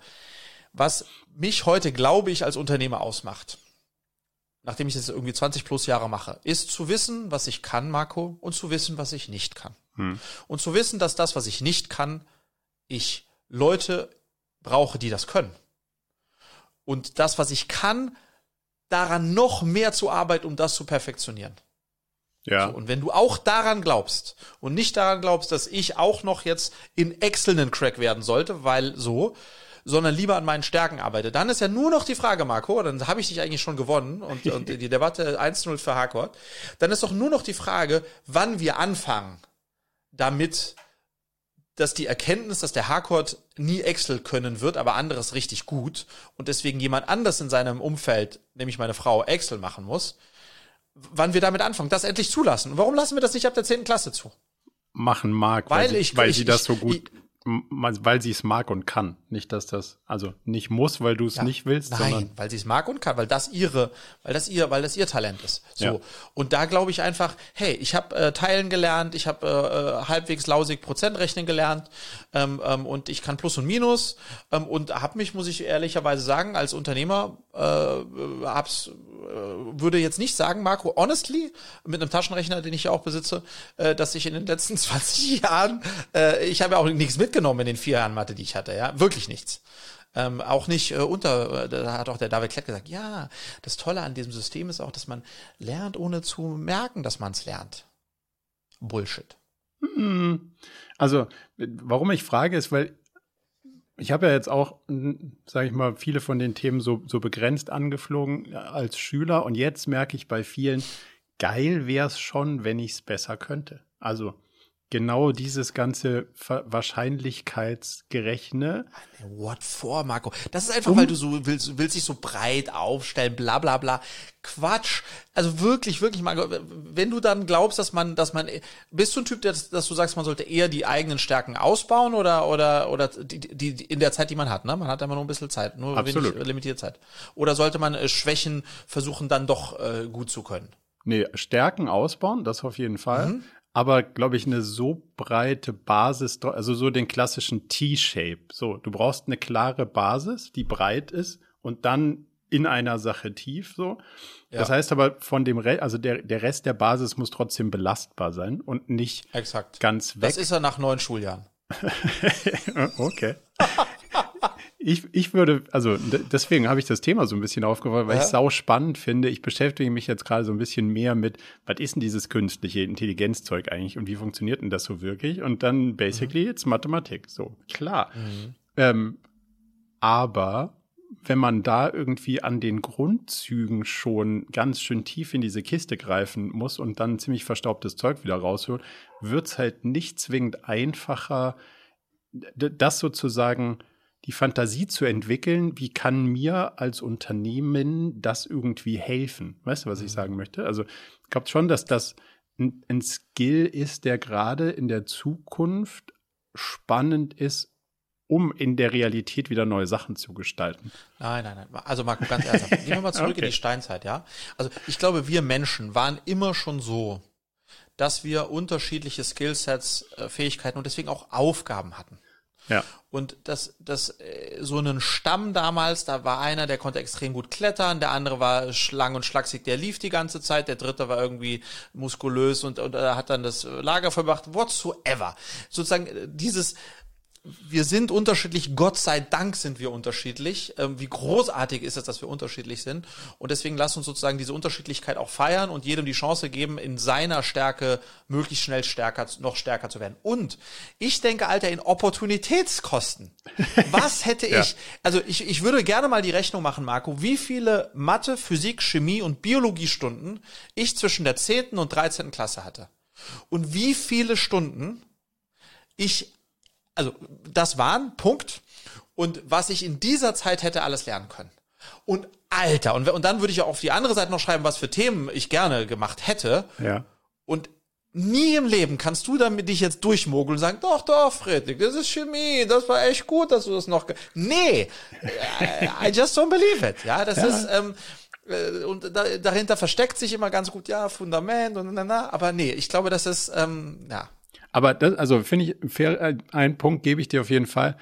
was mich heute, glaube ich, als Unternehmer ausmacht, nachdem ich das irgendwie 20 plus Jahre mache, ist zu wissen, was ich kann, Marco, und zu wissen, was ich nicht kann. Hm. Und zu wissen, dass das, was ich nicht kann, ich Leute brauche, die das können. Und das, was ich kann, daran noch mehr zu arbeiten, um das zu perfektionieren. Ja. So, und wenn du auch daran glaubst und nicht daran glaubst, dass ich auch noch jetzt in Excel einen Crack werden sollte, weil so, sondern lieber an meinen Stärken arbeite, dann ist ja nur noch die Frage, Marco, dann habe ich dich eigentlich schon gewonnen und, [LAUGHS] und die Debatte 1-0 für Hardcore, dann ist doch nur noch die Frage, wann wir anfangen, damit dass die Erkenntnis, dass der Hardcore nie Excel können wird, aber anderes richtig gut und deswegen jemand anders in seinem Umfeld, nämlich meine Frau, Excel machen muss, wann wir damit anfangen, das endlich zulassen. Und warum lassen wir das nicht ab der 10. Klasse zu? Machen mag, weil, weil, sie, ich, weil ich, sie das so gut weil sie es mag und kann. Nicht, dass das, also nicht muss, weil du es ja, nicht willst, nein, sondern. weil sie es mag und kann, weil das ihre, weil das ihr, weil das ihr Talent ist. So. Ja. Und da glaube ich einfach, hey, ich habe äh, Teilen gelernt, ich habe äh, halbwegs lausig Prozent rechnen gelernt ähm, ähm, und ich kann Plus und Minus ähm, und habe mich, muss ich ehrlicherweise sagen, als Unternehmer äh, hab's, äh, würde jetzt nicht sagen, Marco, honestly, mit einem Taschenrechner, den ich ja auch besitze, äh, dass ich in den letzten [LAUGHS] 20 Jahren, äh, ich habe ja auch nichts mit mitgenommen in den vier Jahren Mathe, die ich hatte, ja, wirklich nichts. Ähm, auch nicht äh, unter, äh, da hat auch der David Klett gesagt, ja, das Tolle an diesem System ist auch, dass man lernt, ohne zu merken, dass man es lernt. Bullshit. Hm. Also, warum ich frage, ist, weil ich habe ja jetzt auch, sage ich mal, viele von den Themen so, so begrenzt angeflogen als Schüler und jetzt merke ich bei vielen, geil wäre es schon, wenn ich es besser könnte. Also genau dieses ganze Wahrscheinlichkeitsgerechne. What for, Marco? Das ist einfach, um, weil du so willst, willst dich so breit aufstellen, bla bla bla. Quatsch. Also wirklich, wirklich, Marco, wenn du dann glaubst, dass man, dass man, bist du ein Typ, dass, dass du sagst, man sollte eher die eigenen Stärken ausbauen oder, oder, oder die, die, die in der Zeit, die man hat, ne? Man hat immer nur ein bisschen Zeit, nur Absolut. wenig limitierte Zeit. Oder sollte man äh, Schwächen versuchen, dann doch äh, gut zu können? Nee, Stärken ausbauen, das auf jeden Fall. Mhm aber glaube ich eine so breite Basis, also so den klassischen T-Shape. So, du brauchst eine klare Basis, die breit ist und dann in einer Sache tief so. Ja. Das heißt aber von dem Rest, also der, der Rest der Basis muss trotzdem belastbar sein und nicht Exakt. ganz weg. Das ist er nach neun Schuljahren. [LAUGHS] okay. [LAUGHS] ich, ich würde, also deswegen habe ich das Thema so ein bisschen aufgeworfen, weil ja. ich es sau spannend finde. Ich beschäftige mich jetzt gerade so ein bisschen mehr mit, was ist denn dieses künstliche Intelligenzzeug eigentlich und wie funktioniert denn das so wirklich? Und dann basically mhm. jetzt Mathematik. So, klar. Mhm. Ähm, aber wenn man da irgendwie an den Grundzügen schon ganz schön tief in diese Kiste greifen muss und dann ziemlich verstaubtes Zeug wieder rausholt, wird's halt nicht zwingend einfacher, das sozusagen die Fantasie zu entwickeln, wie kann mir als Unternehmen das irgendwie helfen? Weißt du, was ich mhm. sagen möchte? Also ich glaube schon, dass das ein, ein Skill ist, der gerade in der Zukunft spannend ist, um in der Realität wieder neue Sachen zu gestalten. Nein, nein, nein. Also Marco, ganz ernsthaft. Gehen wir mal [LAUGHS] zurück okay. in die Steinzeit, ja? Also ich glaube, wir Menschen waren immer schon so, dass wir unterschiedliche Skillsets, äh, Fähigkeiten und deswegen auch Aufgaben hatten. Ja. Und das, das, äh, so einen Stamm damals, da war einer, der konnte extrem gut klettern, der andere war schlang und schlaksig, der lief die ganze Zeit, der dritte war irgendwie muskulös und, und er hat dann das Lager verbracht, whatsoever. Sozusagen äh, dieses, wir sind unterschiedlich, Gott sei Dank sind wir unterschiedlich. Ähm, wie großartig ist es, dass wir unterschiedlich sind. Und deswegen lass uns sozusagen diese Unterschiedlichkeit auch feiern und jedem die Chance geben, in seiner Stärke möglichst schnell stärker, noch stärker zu werden. Und ich denke, Alter, in Opportunitätskosten. [LAUGHS] Was hätte ja. ich, also ich, ich würde gerne mal die Rechnung machen, Marco, wie viele Mathe, Physik, Chemie und Biologiestunden ich zwischen der 10. und 13. Klasse hatte. Und wie viele Stunden ich also das waren Punkt und was ich in dieser Zeit hätte alles lernen können. Und Alter, und, und dann würde ich auch auf die andere Seite noch schreiben, was für Themen ich gerne gemacht hätte. Ja. Und nie im Leben kannst du damit dich jetzt durchmogeln und sagen, doch, doch, Friedrich, das ist Chemie, das war echt gut, dass du das noch, nee, I just don't believe it, ja, das ja. ist, ähm, äh, und da, dahinter versteckt sich immer ganz gut, ja, Fundament und na, na, aber nee, ich glaube, das ist, ähm, ja, aber das, also finde ich, fair, äh, einen Punkt gebe ich dir auf jeden Fall.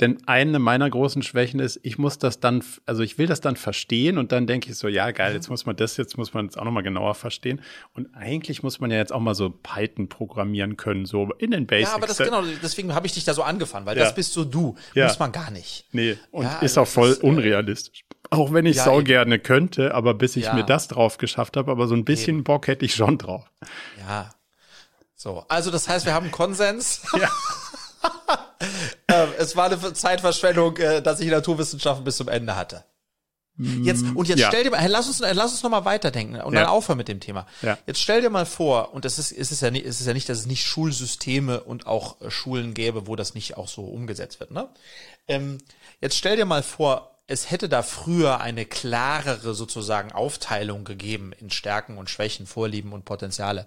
Denn eine meiner großen Schwächen ist, ich muss das dann, also ich will das dann verstehen und dann denke ich so, ja geil, jetzt muss man das, jetzt muss man es auch nochmal genauer verstehen. Und eigentlich muss man ja jetzt auch mal so Python programmieren können, so in den Basics. Ja, aber das genau, deswegen habe ich dich da so angefangen, weil ja. das bist so du. Ja. Muss man gar nicht. Nee, und ja, ist auch voll ist, äh, unrealistisch. Auch wenn ich ja, sau gerne könnte, aber bis ich mir das drauf geschafft habe, aber so ein bisschen eben. Bock hätte ich schon drauf. Ja, so, also das heißt, wir haben Konsens. [LAUGHS] Ja. [LAUGHS] ähm, es war eine Zeitverschwendung, äh, dass ich Naturwissenschaften bis zum Ende hatte. Jetzt, und jetzt ja. stell dir mal, lass uns, lass uns noch mal weiterdenken und ja. dann aufhören mit dem Thema. Ja. Jetzt stell dir mal vor, und das ist, ist es ja nicht, ist es ja nicht, dass es nicht Schulsysteme und auch äh, Schulen gäbe, wo das nicht auch so umgesetzt wird, ne? Ähm, jetzt stell dir mal vor, es hätte da früher eine klarere sozusagen Aufteilung gegeben in Stärken und Schwächen, Vorlieben und Potenziale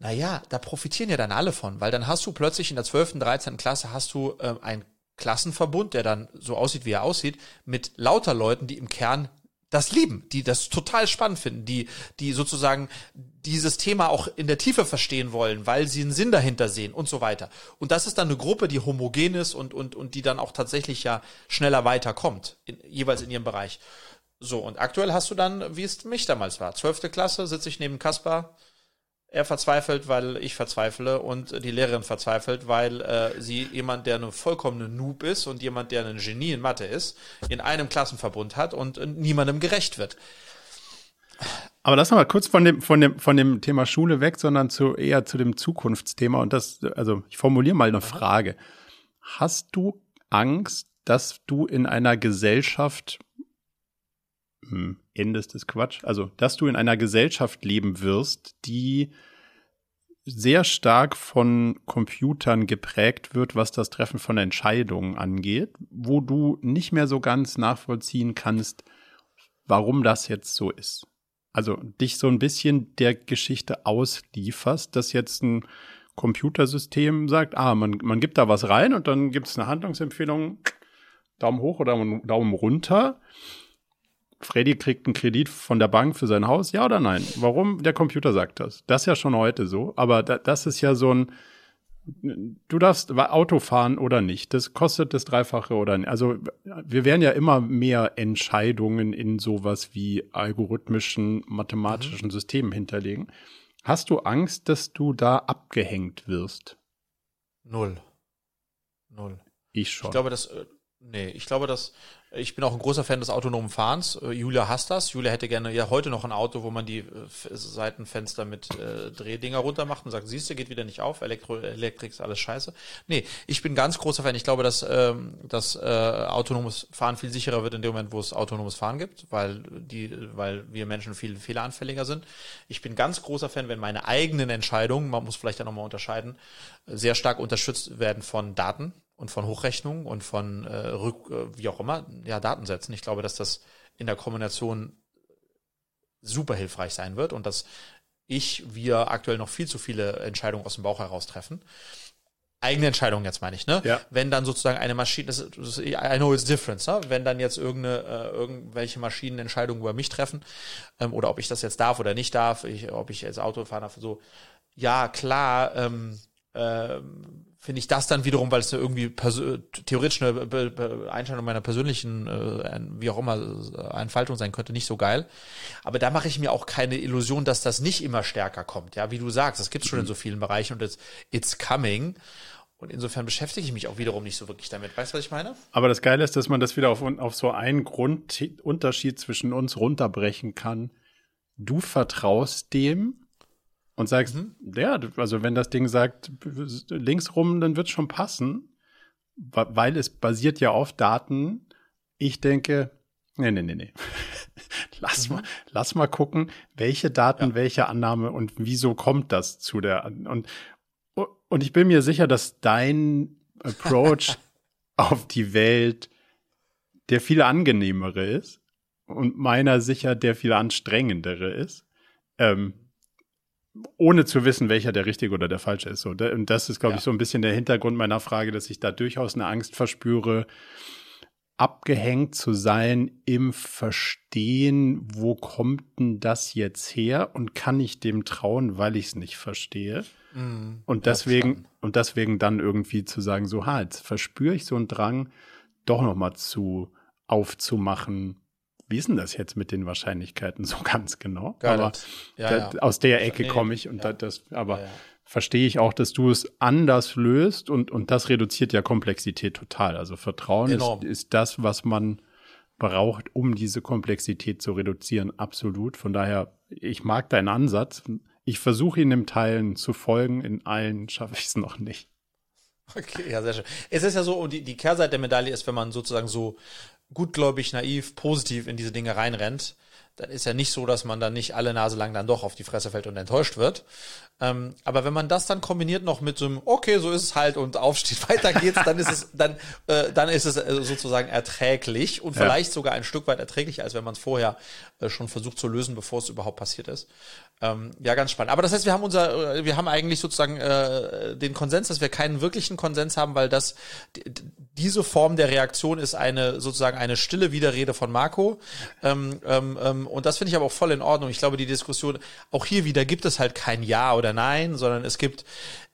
naja, da profitieren ja dann alle von, weil dann hast du plötzlich in der 12., 13. Klasse hast du äh, einen Klassenverbund, der dann so aussieht, wie er aussieht, mit lauter Leuten, die im Kern das lieben, die das total spannend finden, die, die sozusagen dieses Thema auch in der Tiefe verstehen wollen, weil sie einen Sinn dahinter sehen und so weiter. Und das ist dann eine Gruppe, die homogen ist und, und, und die dann auch tatsächlich ja schneller weiterkommt, in, jeweils in ihrem Bereich. So, und aktuell hast du dann, wie es mich damals war, zwölfte Klasse, sitze ich neben Kaspar, er verzweifelt, weil ich verzweifle und die Lehrerin verzweifelt, weil äh, sie jemand, der eine vollkommene Noob ist und jemand, der ein Genie in Mathe ist, in einem Klassenverbund hat und äh, niemandem gerecht wird. Aber lass mal kurz von dem, von dem, von dem Thema Schule weg, sondern zu, eher zu dem Zukunftsthema. Und das, also ich formuliere mal eine Frage. Hast du Angst, dass du in einer Gesellschaft hm, Endes des Quatsch. Also, dass du in einer Gesellschaft leben wirst, die sehr stark von Computern geprägt wird, was das Treffen von Entscheidungen angeht, wo du nicht mehr so ganz nachvollziehen kannst, warum das jetzt so ist. Also dich so ein bisschen der Geschichte auslieferst, dass jetzt ein Computersystem sagt, ah, man, man gibt da was rein und dann gibt es eine Handlungsempfehlung, Daumen hoch oder Daumen runter. Freddy kriegt einen Kredit von der Bank für sein Haus, ja oder nein? Warum? Der Computer sagt das. Das ist ja schon heute so, aber da, das ist ja so ein, du darfst Auto fahren oder nicht. Das kostet das Dreifache oder nicht. Also wir werden ja immer mehr Entscheidungen in sowas wie algorithmischen, mathematischen mhm. Systemen hinterlegen. Hast du Angst, dass du da abgehängt wirst? Null. Null. Ich schon. Ich glaube, dass Nee, ich glaube, dass ich bin auch ein großer Fan des autonomen Fahrens. Äh, Julia hasst das. Julia hätte gerne ja heute noch ein Auto, wo man die äh, Seitenfenster mit äh, Drehdinger runter macht und sagt, siehst du, geht wieder nicht auf. Elektro Elektrik ist alles scheiße. Nee, ich bin ganz großer Fan. Ich glaube, dass ähm, das äh, autonomes Fahren viel sicherer wird in dem Moment, wo es autonomes Fahren gibt, weil die, weil wir Menschen viel fehleranfälliger sind. Ich bin ganz großer Fan, wenn meine eigenen Entscheidungen, man muss vielleicht ja nochmal unterscheiden, sehr stark unterstützt werden von Daten und von Hochrechnungen und von äh, Rück, äh, wie auch immer, ja, Datensätzen. Ich glaube, dass das in der Kombination super hilfreich sein wird und dass ich, wir aktuell noch viel zu viele Entscheidungen aus dem Bauch heraus treffen. Eigene Entscheidungen jetzt meine ich, ne? Ja. Wenn dann sozusagen eine Maschine, das, das I know it's different, ne? wenn dann jetzt irgendeine, äh, irgendwelche Maschinen Entscheidungen über mich treffen ähm, oder ob ich das jetzt darf oder nicht darf, ich, ob ich jetzt Auto fahren darf, so, ja klar, ähm, ähm, finde ich das dann wiederum, weil es irgendwie theoretisch eine Be Be Einstellung meiner persönlichen, äh, wie auch immer, äh, Entfaltung sein könnte, nicht so geil. Aber da mache ich mir auch keine Illusion, dass das nicht immer stärker kommt. Ja, wie du sagst, das gibt's schon in so vielen Bereichen und it's, it's coming. Und insofern beschäftige ich mich auch wiederum nicht so wirklich damit. Weißt du, was ich meine? Aber das Geile ist, dass man das wieder auf, auf so einen Grundunterschied zwischen uns runterbrechen kann. Du vertraust dem, und sagst, mhm. ja, also wenn das Ding sagt links rum, dann wird es schon passen, weil es basiert ja auf Daten. Ich denke, nee, nee, nee, nee. [LAUGHS] lass mhm. mal, lass mal gucken, welche Daten, ja. welche Annahme und wieso kommt das zu der und und ich bin mir sicher, dass dein Approach [LAUGHS] auf die Welt der viel angenehmere ist und meiner sicher der viel anstrengendere ist. Ähm, ohne zu wissen, welcher der richtige oder der falsche ist. So, und das ist, glaube ja. ich, so ein bisschen der Hintergrund meiner Frage, dass ich da durchaus eine Angst verspüre, abgehängt zu sein im Verstehen, wo kommt denn das jetzt her und kann ich dem trauen, weil ich es nicht verstehe. Mhm, und deswegen und deswegen dann irgendwie zu sagen, so, ha, jetzt verspüre ich so einen Drang, doch noch mal zu aufzumachen, wie ist denn das jetzt mit den Wahrscheinlichkeiten [LAUGHS] so ganz genau? Geil. Aber ja, da, aus der Ecke komme ich und ja. das, aber verstehe ich auch, dass du es anders löst und, und das reduziert ja Komplexität total. Also Vertrauen ist, ist das, was man braucht, um diese Komplexität zu reduzieren. Absolut. Von daher, ich mag deinen Ansatz. Ich versuche ihn im Teilen zu folgen. In allen schaffe ich es noch nicht. Okay, ja, sehr schön. Es ist ja so, die, die Kehrseite der Medaille ist, wenn man sozusagen so gutgläubig, naiv, positiv in diese Dinge reinrennt, dann ist ja nicht so, dass man dann nicht alle Nase lang dann doch auf die Fresse fällt und enttäuscht wird. Ähm, aber wenn man das dann kombiniert noch mit so einem, okay, so ist es halt und aufsteht, [LAUGHS] weiter geht's, dann ist es, dann, äh, dann ist es äh, sozusagen erträglich und vielleicht ja. sogar ein Stück weit erträglicher, als wenn man es vorher äh, schon versucht zu lösen, bevor es überhaupt passiert ist. Ähm, ja, ganz spannend. Aber das heißt, wir haben unser, äh, wir haben eigentlich sozusagen äh, den Konsens, dass wir keinen wirklichen Konsens haben, weil das diese Form der Reaktion ist eine sozusagen eine stille Widerrede von Marco. Ähm, ähm, ähm, und das finde ich aber auch voll in Ordnung. Ich glaube, die Diskussion, auch hier wieder gibt es halt kein Ja oder Nein, sondern es gibt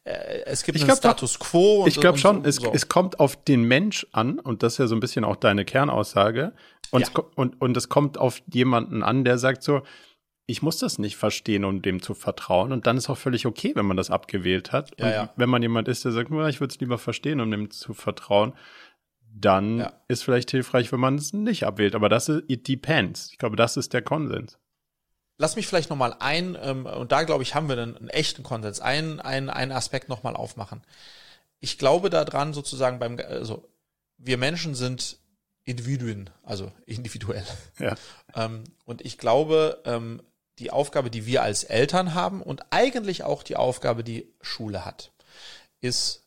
äh, es gibt ich einen glaub, Status quo. Und, ich glaube schon, so, es, es kommt auf den Mensch an und das ist ja so ein bisschen auch deine Kernaussage. Und, ja. es, und, und es kommt auf jemanden an, der sagt so, ich muss das nicht verstehen, um dem zu vertrauen. Und dann ist auch völlig okay, wenn man das abgewählt hat. Ja, und ja. wenn man jemand ist, der sagt, ich würde es lieber verstehen, um dem zu vertrauen, dann ja. ist vielleicht hilfreich, wenn man es nicht abwählt. Aber das ist, it depends. Ich glaube, das ist der Konsens. Lass mich vielleicht nochmal ein, ähm, und da glaube ich, haben wir einen, einen echten Konsens, einen, einen, einen Aspekt nochmal aufmachen. Ich glaube daran sozusagen beim, also wir Menschen sind Individuen, also individuell. Ja. ähm, und ich glaube, ähm, die Aufgabe, die wir als Eltern haben und eigentlich auch die Aufgabe, die Schule hat, ist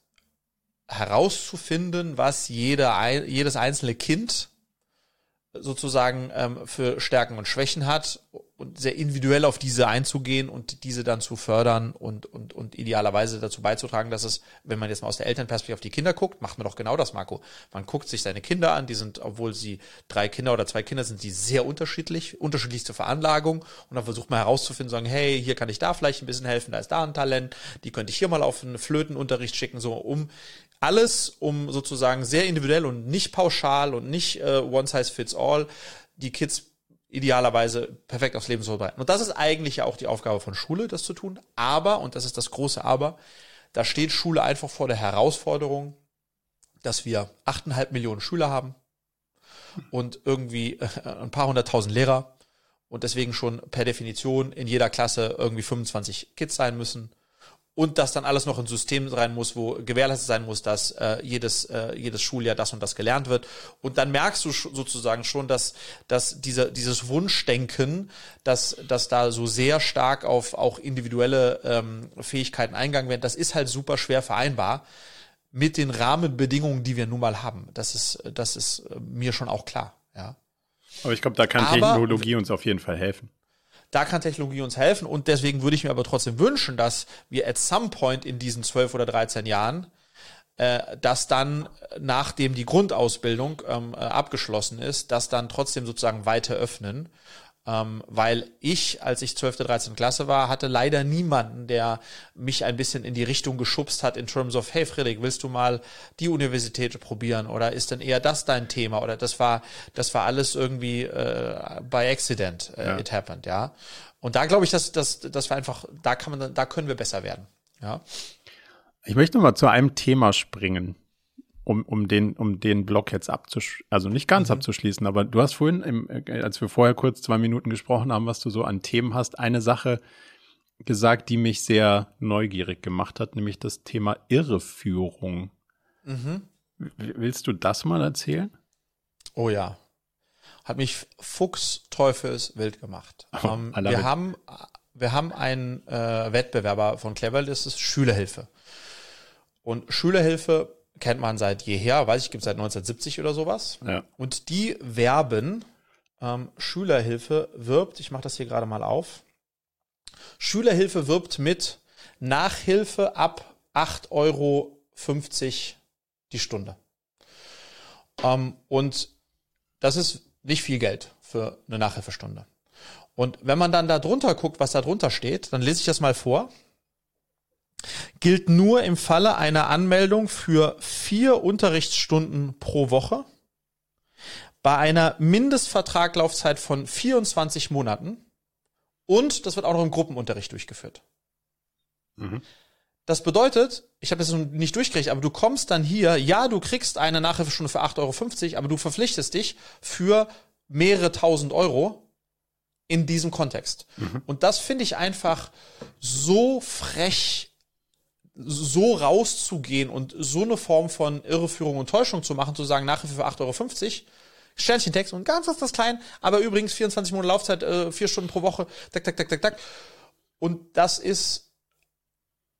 herauszufinden, was jeder, jedes einzelne Kind sozusagen ähm, für Stärken und Schwächen hat und sehr individuell auf diese einzugehen und diese dann zu fördern und, und, und idealerweise dazu beizutragen, dass es, wenn man jetzt mal aus der Elternperspektive auf die Kinder guckt, macht man doch genau das, Marco. Man guckt sich seine Kinder an, die sind, obwohl sie drei Kinder oder zwei Kinder sind, die sehr unterschiedlich, unterschiedlichste Veranlagung und dann versucht man herauszufinden, sagen, hey, hier kann ich da vielleicht ein bisschen helfen, da ist da ein Talent, die könnte ich hier mal auf einen Flötenunterricht schicken, so um alles, um sozusagen sehr individuell und nicht pauschal und nicht äh, one size fits all die Kids idealerweise perfekt aufs Leben vorbereiten. Und das ist eigentlich ja auch die Aufgabe von Schule, das zu tun. Aber, und das ist das große Aber, da steht Schule einfach vor der Herausforderung, dass wir achteinhalb Millionen Schüler haben und irgendwie äh, ein paar hunderttausend Lehrer und deswegen schon per Definition in jeder Klasse irgendwie 25 Kids sein müssen und dass dann alles noch ein System rein muss, wo gewährleistet sein muss, dass äh, jedes, äh, jedes Schuljahr das und das gelernt wird. Und dann merkst du sozusagen schon, dass, dass diese, dieses Wunschdenken, dass, dass da so sehr stark auf auch individuelle ähm, Fähigkeiten eingegangen werden, das ist halt super schwer vereinbar mit den Rahmenbedingungen, die wir nun mal haben. Das ist, das ist äh, mir schon auch klar, ja. Aber ich glaube, da kann Aber, Technologie uns auf jeden Fall helfen. Da kann Technologie uns helfen und deswegen würde ich mir aber trotzdem wünschen, dass wir at some point in diesen 12 oder 13 Jahren äh, dass dann, nachdem die Grundausbildung ähm, äh, abgeschlossen ist, das dann trotzdem sozusagen weiter öffnen ähm, weil ich, als ich 12., 13. Klasse war, hatte leider niemanden, der mich ein bisschen in die Richtung geschubst hat in terms of, hey Friedrich, willst du mal die Universität probieren oder ist denn eher das dein Thema oder das war, das war alles irgendwie äh, by accident, äh, ja. it happened, ja. Und da glaube ich, dass, dass, dass wir einfach, da kann man, da können wir besser werden, ja. Ich möchte noch mal zu einem Thema springen um, um den, um den Block jetzt abzuschließen, also nicht ganz mhm. abzuschließen, aber du hast vorhin, im, äh, als wir vorher kurz zwei Minuten gesprochen haben, was du so an Themen hast, eine Sache gesagt, die mich sehr neugierig gemacht hat, nämlich das Thema Irreführung. Mhm. Willst du das mal erzählen? Oh ja. Hat mich Fuchs Teufels wild gemacht. Oh, ähm, wir haben, wir haben einen äh, Wettbewerber von Clever, das ist Schülerhilfe. Und Schülerhilfe kennt man seit jeher, weiß ich, gibt es seit 1970 oder sowas. Ja. Und die werben, ähm, Schülerhilfe wirbt, ich mache das hier gerade mal auf, Schülerhilfe wirbt mit Nachhilfe ab 8,50 Euro die Stunde. Ähm, und das ist nicht viel Geld für eine Nachhilfestunde. Und wenn man dann da drunter guckt, was da drunter steht, dann lese ich das mal vor gilt nur im Falle einer Anmeldung für vier Unterrichtsstunden pro Woche bei einer Mindestvertraglaufzeit von 24 Monaten und das wird auch noch im Gruppenunterricht durchgeführt. Mhm. Das bedeutet, ich habe das nicht durchgekriegt, aber du kommst dann hier, ja, du kriegst eine Nachhilfestunde für 8,50 Euro, aber du verpflichtest dich für mehrere tausend Euro in diesem Kontext. Mhm. Und das finde ich einfach so frech so rauszugehen und so eine Form von Irreführung und Täuschung zu machen, zu sagen, Nachhilfe für 8,50 Euro, Sternchentext und ganz was das klein, aber übrigens 24 Monate Laufzeit, äh, vier Stunden pro Woche, tak, tak, tak, tak, tak. Und das ist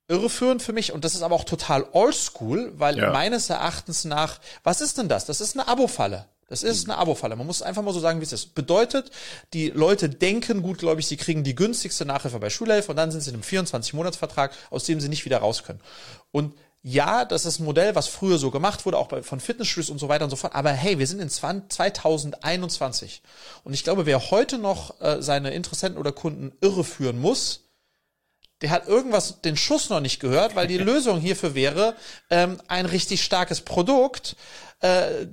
irreführend für mich und das ist aber auch total oldschool, weil ja. meines Erachtens nach, was ist denn das? Das ist eine Abo-Falle. Das ist eine Abo-Falle. Man muss einfach mal so sagen, wie es ist. Bedeutet, die Leute denken gut, glaube ich, sie kriegen die günstigste Nachhilfe bei Schulhilfe und dann sind sie in einem 24-Monats-Vertrag, aus dem sie nicht wieder raus können. Und ja, das ist ein Modell, was früher so gemacht wurde, auch bei, von Fitnessstudios und so weiter und so fort. Aber hey, wir sind in 2021. Und ich glaube, wer heute noch äh, seine Interessenten oder Kunden irreführen muss, der hat irgendwas, den Schuss noch nicht gehört, weil die [LAUGHS] Lösung hierfür wäre, ähm, ein richtig starkes Produkt, äh,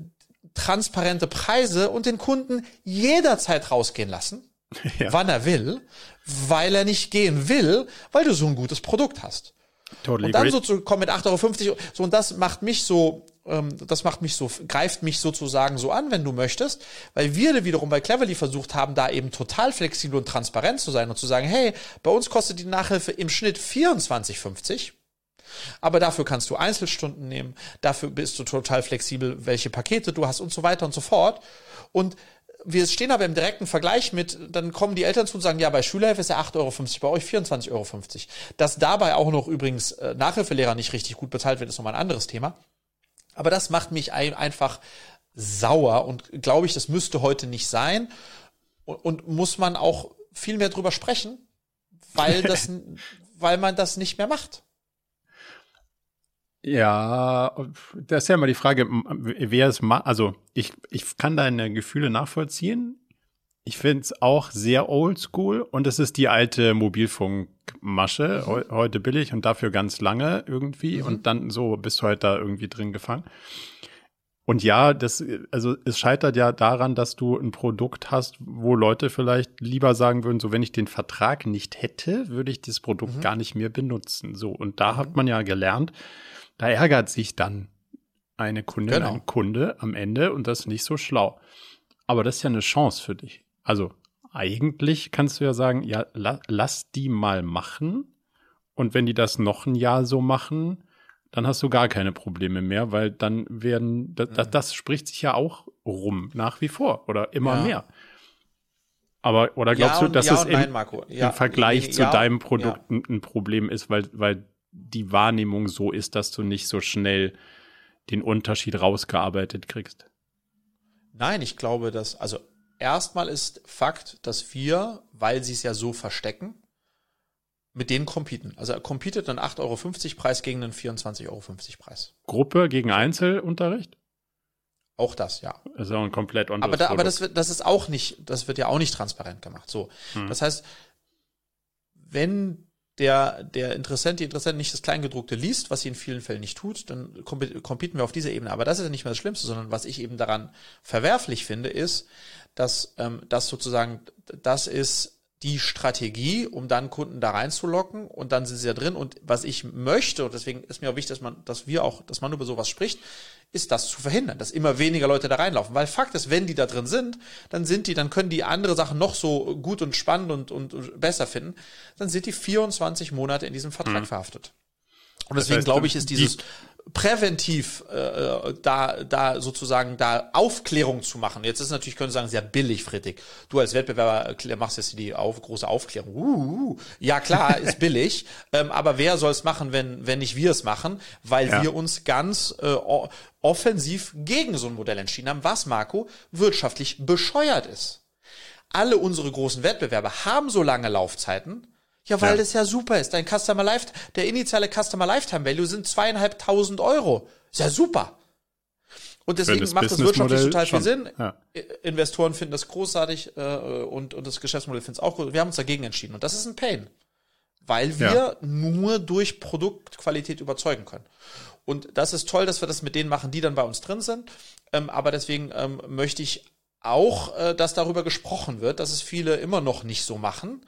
transparente Preise und den Kunden jederzeit rausgehen lassen, [LAUGHS] ja. wann er will, weil er nicht gehen will, weil du so ein gutes Produkt hast. Totally und dann great. so zu kommen mit 8,50 Euro, so und das macht mich so, ähm, das macht mich so, greift mich sozusagen so an, wenn du möchtest, weil wir wiederum bei Cleverly versucht haben, da eben total flexibel und transparent zu sein und zu sagen, hey, bei uns kostet die Nachhilfe im Schnitt 24,50 aber dafür kannst du Einzelstunden nehmen, dafür bist du total flexibel, welche Pakete du hast und so weiter und so fort. Und wir stehen aber im direkten Vergleich mit, dann kommen die Eltern zu und sagen, ja, bei Schülerhilfe ist ja 8,50 Euro, bei euch 24,50 Euro. Dass dabei auch noch übrigens äh, Nachhilfelehrer nicht richtig gut bezahlt wird, ist nochmal ein anderes Thema. Aber das macht mich einfach sauer und glaube ich, das müsste heute nicht sein und, und muss man auch viel mehr drüber sprechen, weil das, [LAUGHS] weil man das nicht mehr macht. Ja, das ist ja immer die Frage, wer es macht. Also ich, ich kann deine Gefühle nachvollziehen. Ich finde es auch sehr oldschool und es ist die alte Mobilfunkmasche, mhm. heute billig und dafür ganz lange irgendwie mhm. und dann so bist du halt da irgendwie drin gefangen. Und ja, das, also es scheitert ja daran, dass du ein Produkt hast, wo Leute vielleicht lieber sagen würden, so wenn ich den Vertrag nicht hätte, würde ich das Produkt mhm. gar nicht mehr benutzen. So, und da hat mhm. man ja gelernt, da ärgert sich dann eine Kundin, Genau. ein Kunde am Ende und das ist nicht so schlau. Aber das ist ja eine Chance für dich. Also eigentlich kannst du ja sagen, ja, la, lass die mal machen und wenn die das noch ein Jahr so machen, dann hast du gar keine Probleme mehr, weil dann werden, das, das, das spricht sich ja auch rum, nach wie vor oder immer Ja. mehr. Aber, oder glaubst ja du, dass ja es im, nein, im Vergleich zu deinem Produkt ein Problem ist, weil, weil die Wahrnehmung so ist, dass du nicht so schnell den Unterschied rausgearbeitet kriegst. Nein, ich glaube, dass, also erstmal ist Fakt, dass wir, weil sie es ja so verstecken, mit denen competen. Also er competet einen 8,50 Euro Preis gegen einen 24,50 Euro Preis. Gruppe gegen Einzelunterricht? Auch das, ja. Das ist auch ein komplett anderes Aber, da, aber das, wird, das ist auch nicht, das wird ja auch nicht transparent gemacht. So. Hm. Das heißt, wenn der, der Interessent, die Interessent nicht das Kleingedruckte liest, was sie in vielen Fällen nicht tut, dann compe- competen wir auf dieser Ebene. Aber das ist ja nicht mehr das Schlimmste, sondern was ich eben daran verwerflich finde, ist, dass ähm, das sozusagen, das ist die Strategie, um dann Kunden da reinzulocken und dann sind sie ja drin. Und was ich möchte, und deswegen ist mir auch wichtig, dass man, dass wir auch, dass man über sowas spricht, ist das zu verhindern, dass immer weniger Leute da reinlaufen. Weil Fakt ist, wenn die da drin sind, dann sind die, dann können die andere Sachen noch so gut und spannend und, und, und besser finden, dann sind die 24 Monate in diesem Vertrag verhaftet. Und deswegen heißt, glaube ich, ist die- dieses präventiv äh, da da sozusagen da Aufklärung zu machen. Jetzt ist natürlich können Sie sagen sehr billig, Friedrich. Du als Wettbewerber erklär- machst jetzt die auf, große Aufklärung. Uh, uh. Ja klar, [LAUGHS] ist billig, ähm, aber wer soll es machen, wenn wenn nicht wir es machen? Weil Ja. wir uns ganz äh, offensiv gegen so ein Modell entschieden haben, was Marco wirtschaftlich bescheuert ist. Alle unsere großen Wettbewerber haben so lange Laufzeiten. Ja, weil Ja. das ja super ist. Dein Customer Life, der initiale Customer Lifetime Value sind zweieinhalbtausend Euro. Ist ja super. Und deswegen das macht das wirtschaftlich total viel schon. Sinn. Ja. Investoren finden das großartig äh, und, und das Geschäftsmodell findet es auch gut. Wir haben uns dagegen entschieden. Und das ist ein Pain. Weil wir Ja. nur durch Produktqualität überzeugen können. Und das ist toll, dass wir das mit denen machen, die dann bei uns drin sind. Ähm, aber deswegen ähm, möchte ich auch, äh, dass darüber gesprochen wird, dass es viele immer noch nicht so machen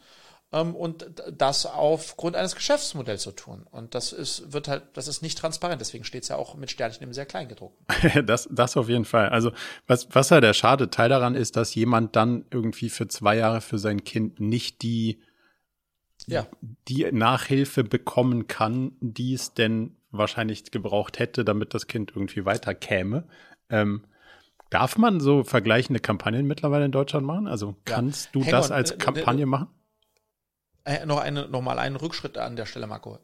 und d- das aufgrund eines Geschäftsmodells zu tun. Und das ist, wird halt, das ist nicht transparent. Deswegen steht es ja auch mit Sternchen im sehr Kleingedruckten. [LAUGHS] das, das auf jeden Fall. Also, was, was ja der schade Teil daran ist, dass jemand dann irgendwie für zwei Jahre für sein Kind nicht die, Ja. die Nachhilfe bekommen kann, die es denn wahrscheinlich gebraucht hätte, damit das Kind irgendwie weiterkäme. Ähm, darf man so vergleichende Kampagnen mittlerweile in Deutschland machen? Also kannst du Hang das on. als Äh, äh, Kampagne machen? Äh, noch eine, noch mal einen Rückschritt an der Stelle, Marco.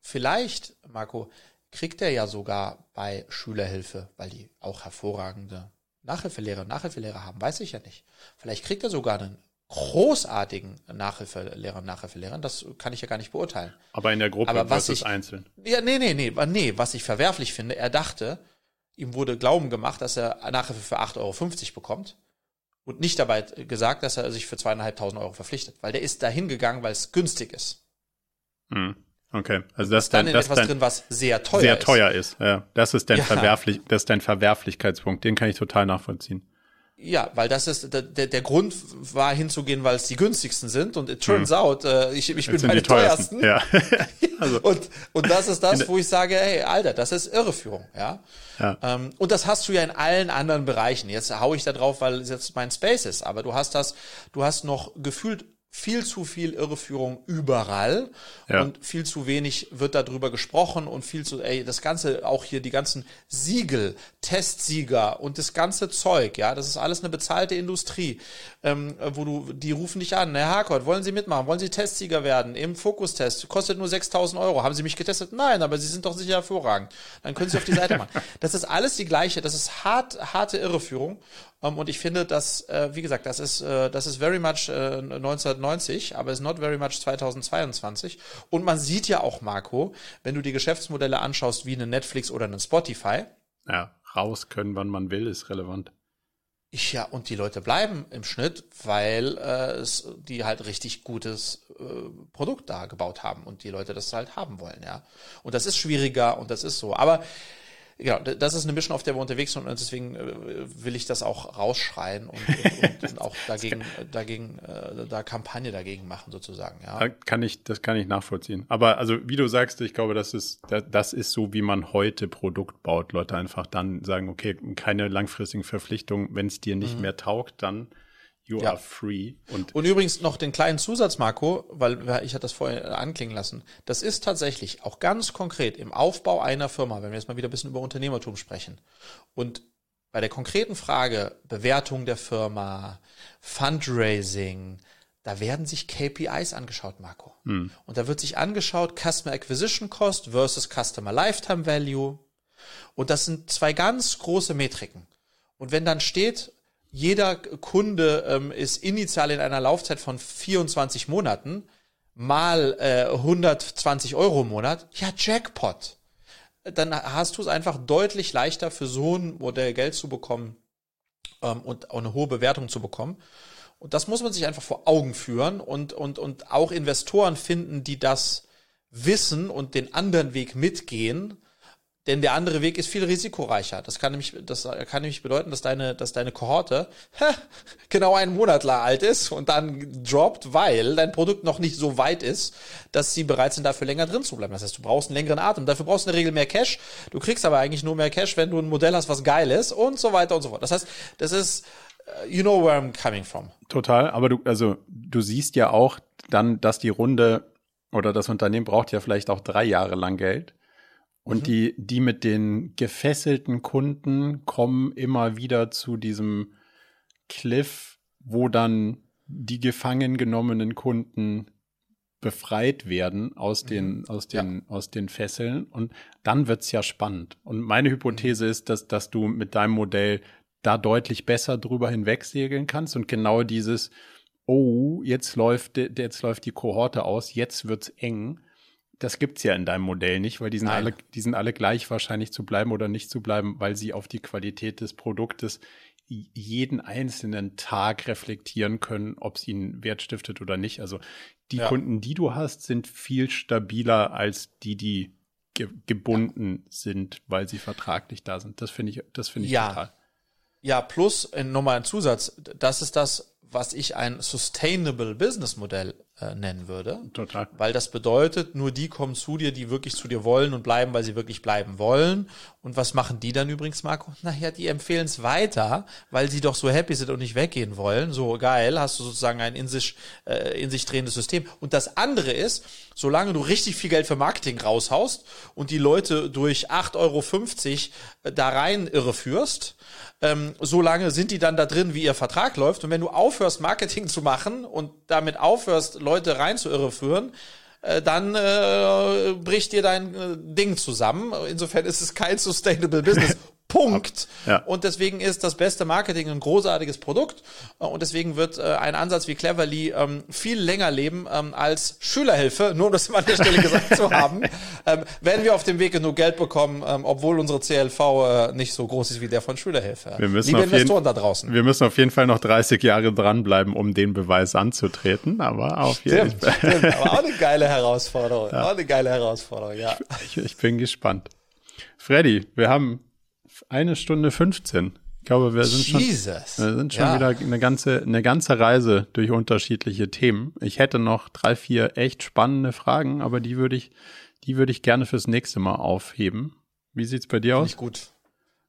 Vielleicht, Marco, kriegt er ja sogar bei Schülerhilfe, weil die auch hervorragende Nachhilfelehrer und Nachhilfelehrer haben, weiß ich ja nicht. Vielleicht kriegt er sogar einen großartigen Nachhilfelehrer und Nachhilfelehrer, das kann ich ja gar nicht beurteilen. Aber in der Gruppe Aber was ich- einzeln. Ja, nee, nee, nee, nee, was ich verwerflich finde, er dachte, ihm wurde Glauben gemacht, dass er Nachhilfe für 8,50 Euro bekommt und nicht dabei gesagt, dass er sich für zweieinhalbtausend Euro verpflichtet, weil der ist dahin gegangen, weil es günstig ist. Hm. Okay, also das ist Dann dein, in das etwas drin, was sehr teuer sehr ist. teuer ist. Ja, das ist dein Ja. verwerflich, das ist dein Verwerflichkeitspunkt. Den kann ich total nachvollziehen. Ja, weil das ist der, der, Grund war hinzugehen, weil es die günstigsten sind und it turns out, äh, ich, ich bin bei den teuersten. teuersten. Ja. [LAUGHS] also, [LAUGHS] Und, und das ist das, wo ich sage, hey, Alter, das ist Irreführung, ja. Ja. Ähm, und das hast du ja in allen anderen Bereichen. Jetzt hau ich da drauf, weil es jetzt mein Space ist, aber du hast das, du hast noch gefühlt viel zu viel Irreführung überall Ja. und viel zu wenig wird darüber gesprochen und viel zu, ey, das Ganze, auch hier die ganzen Siegel, Testsieger und das ganze Zeug, ja, das ist alles eine bezahlte Industrie, ähm, wo du, die rufen dich an, Herr Harkort, wollen Sie mitmachen, wollen Sie Testsieger werden im Fokustest, kostet nur 6000 Euro, haben Sie mich getestet? Nein, aber Sie sind doch sicher hervorragend, dann können Sie auf die Seite [LAUGHS] machen. Das ist alles die gleiche, das ist hart, harte Irreführung und ich finde, dass, äh, wie gesagt, das ist, äh, das ist very much äh, 1990, aber ist not very much 2022. Und man sieht ja auch, Marco, wenn du die Geschäftsmodelle anschaust, wie eine Netflix oder eine Spotify, ja, raus können, wann man will, ist relevant. ja, und die Leute bleiben im Schnitt, weil äh, es, die halt richtig gutes äh, Produkt da gebaut haben und die Leute das halt haben wollen, ja. Und das ist schwieriger und das ist so. Aber genau, das ist eine Mission, auf der wir unterwegs sind und deswegen äh, will ich das auch rausschreien und, [LAUGHS] und, und auch dagegen, dagegen, äh, da Kampagne dagegen machen sozusagen. Ja. Kann ich, das kann ich nachvollziehen. Aber also wie du sagst, ich glaube, das ist, das ist so, wie man heute Produkt baut. Leute einfach dann sagen, okay, keine langfristigen Verpflichtungen, wenn es dir nicht mhm. mehr taugt, dann You ja. are free. Und, und übrigens noch den kleinen Zusatz, Marco, weil ich hatte das vorher anklingen lassen. Das ist tatsächlich auch ganz konkret im Aufbau einer Firma, wenn wir jetzt mal wieder ein bisschen über Unternehmertum sprechen. Und bei der konkreten Frage Bewertung der Firma, Fundraising, da werden sich KPIs angeschaut, Marco. Hm. Und da wird sich angeschaut Customer Acquisition Cost versus Customer Lifetime Value. Und das sind zwei ganz große Metriken. Und wenn dann steht, jeder Kunde ähm, ist initial in einer Laufzeit von 24 Monaten mal äh, 120 Euro im Monat, ja, Jackpot. Dann hast du es einfach deutlich leichter für so ein Modell Geld zu bekommen ähm, und auch eine hohe Bewertung zu bekommen. Und das muss man sich einfach vor Augen führen und, und, und auch Investoren finden, die das wissen und den anderen Weg mitgehen denn der andere Weg ist viel risikoreicher. Das kann nämlich, das kann nämlich bedeuten, dass deine, dass deine Kohorte genau einen Monat alt ist und dann droppt, weil dein Produkt noch nicht so weit ist, dass sie bereit sind, dafür länger drin zu bleiben. Das heißt, du brauchst einen längeren Atem. Dafür brauchst du in der Regel mehr Cash. Du kriegst aber eigentlich nur mehr Cash, wenn du ein Modell hast, was geil ist und so weiter und so fort. Das heißt, das ist, uh, you know where I'm coming from. Total. Aber du, also, du siehst ja auch dann, dass die Runde oder das Unternehmen braucht ja vielleicht auch drei Jahre lang Geld. Und mhm. die, die mit den gefesselten Kunden kommen immer wieder zu diesem Cliff, wo dann die gefangen genommenen Kunden befreit werden aus den, mhm. aus den, ja. aus den Fesseln. Und dann wird's ja spannend. Und meine Hypothese mhm. ist, dass, dass du mit deinem Modell da deutlich besser drüber hinwegsegeln kannst und genau dieses, oh, jetzt läuft, jetzt läuft die Kohorte aus, jetzt wird's eng das gibt's ja in deinem Modell nicht, weil die sind alle, die sind alle gleich wahrscheinlich zu bleiben oder nicht zu bleiben, weil sie auf die Qualität des Produktes jeden einzelnen Tag reflektieren können, ob es ihnen Wert stiftet oder nicht. Also die ja. Kunden, die du hast, sind viel stabiler als die, die ge gebunden ja. sind, weil sie vertraglich da sind. Das finde ich, das finde ich ja. total. Ja, plus äh, nochmal ein Zusatz. Das ist das, was ich ein Sustainable Business Modell äh, nennen würde. Total. Weil das bedeutet, nur die kommen zu dir, die wirklich zu dir wollen und bleiben, weil sie wirklich bleiben wollen. Und was machen die dann übrigens, Marco? Naja, die empfehlen es weiter, weil sie doch so happy sind und nicht weggehen wollen. So geil, hast du sozusagen ein in sich, äh, in sich drehendes System. Und das andere ist, solange du richtig viel Geld für Marketing raushaust und die Leute durch 8,50 Euro äh, da rein irreführst, ähm, so lange sind die dann da drin, wie ihr Vertrag läuft. Und wenn du aufhörst, Marketing zu machen und damit aufhörst, Leute rein zu irreführen, äh, dann äh, bricht dir dein äh, Ding zusammen. Insofern ist es kein Sustainable Business. Punkt. Ja. Und deswegen ist das beste Marketing ein großartiges Produkt. Und deswegen wird äh, ein Ansatz wie Cleverly ähm, viel länger leben ähm, als Schülerhilfe, [LAUGHS] nur um das mal an der Stelle gesagt zu haben. [LAUGHS] Ähm, werden wir auf dem Weg genug Geld bekommen, ähm, obwohl unsere CLV äh, nicht so groß ist wie der von Schülerhilfe. Wir müssen Liebe Investoren jeden, da draußen. Wir müssen auf jeden Fall noch 30 Jahre dranbleiben, um den Beweis anzutreten, aber auf jeden Fall. Stimmt, aber auch eine [LAUGHS] geile Herausforderung. Ja. Auch eine geile Herausforderung, ja. Ich, ich bin gespannt. Freddy, wir haben eine Stunde 15. Ich glaube, wir sind schon, Jesus. wir sind schon ja. wieder eine ganze, eine ganze Reise durch unterschiedliche Themen. Ich hätte noch drei, vier echt spannende Fragen, aber die würde ich, die würde ich gerne fürs nächste Mal aufheben. Wie sieht's bei dir Find aus? Ich gut.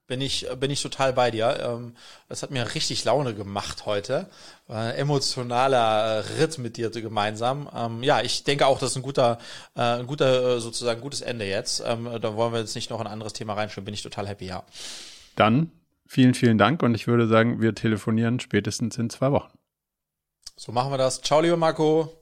Bin ich, bin ich total bei dir. Ähm, das hat mir richtig Laune gemacht heute. Ein emotionaler Ritt mit dir gemeinsam. Ähm, ja, ich denke auch, das ist ein guter, äh, ein guter, äh, sozusagen gutes Ende jetzt. Ähm, da wollen wir jetzt nicht noch ein anderes Thema reinschauen. Bin ich total happy, ja. Dann vielen, vielen Dank und ich würde sagen, wir telefonieren spätestens in zwei Wochen. So machen wir das. Ciao, lieber Marco.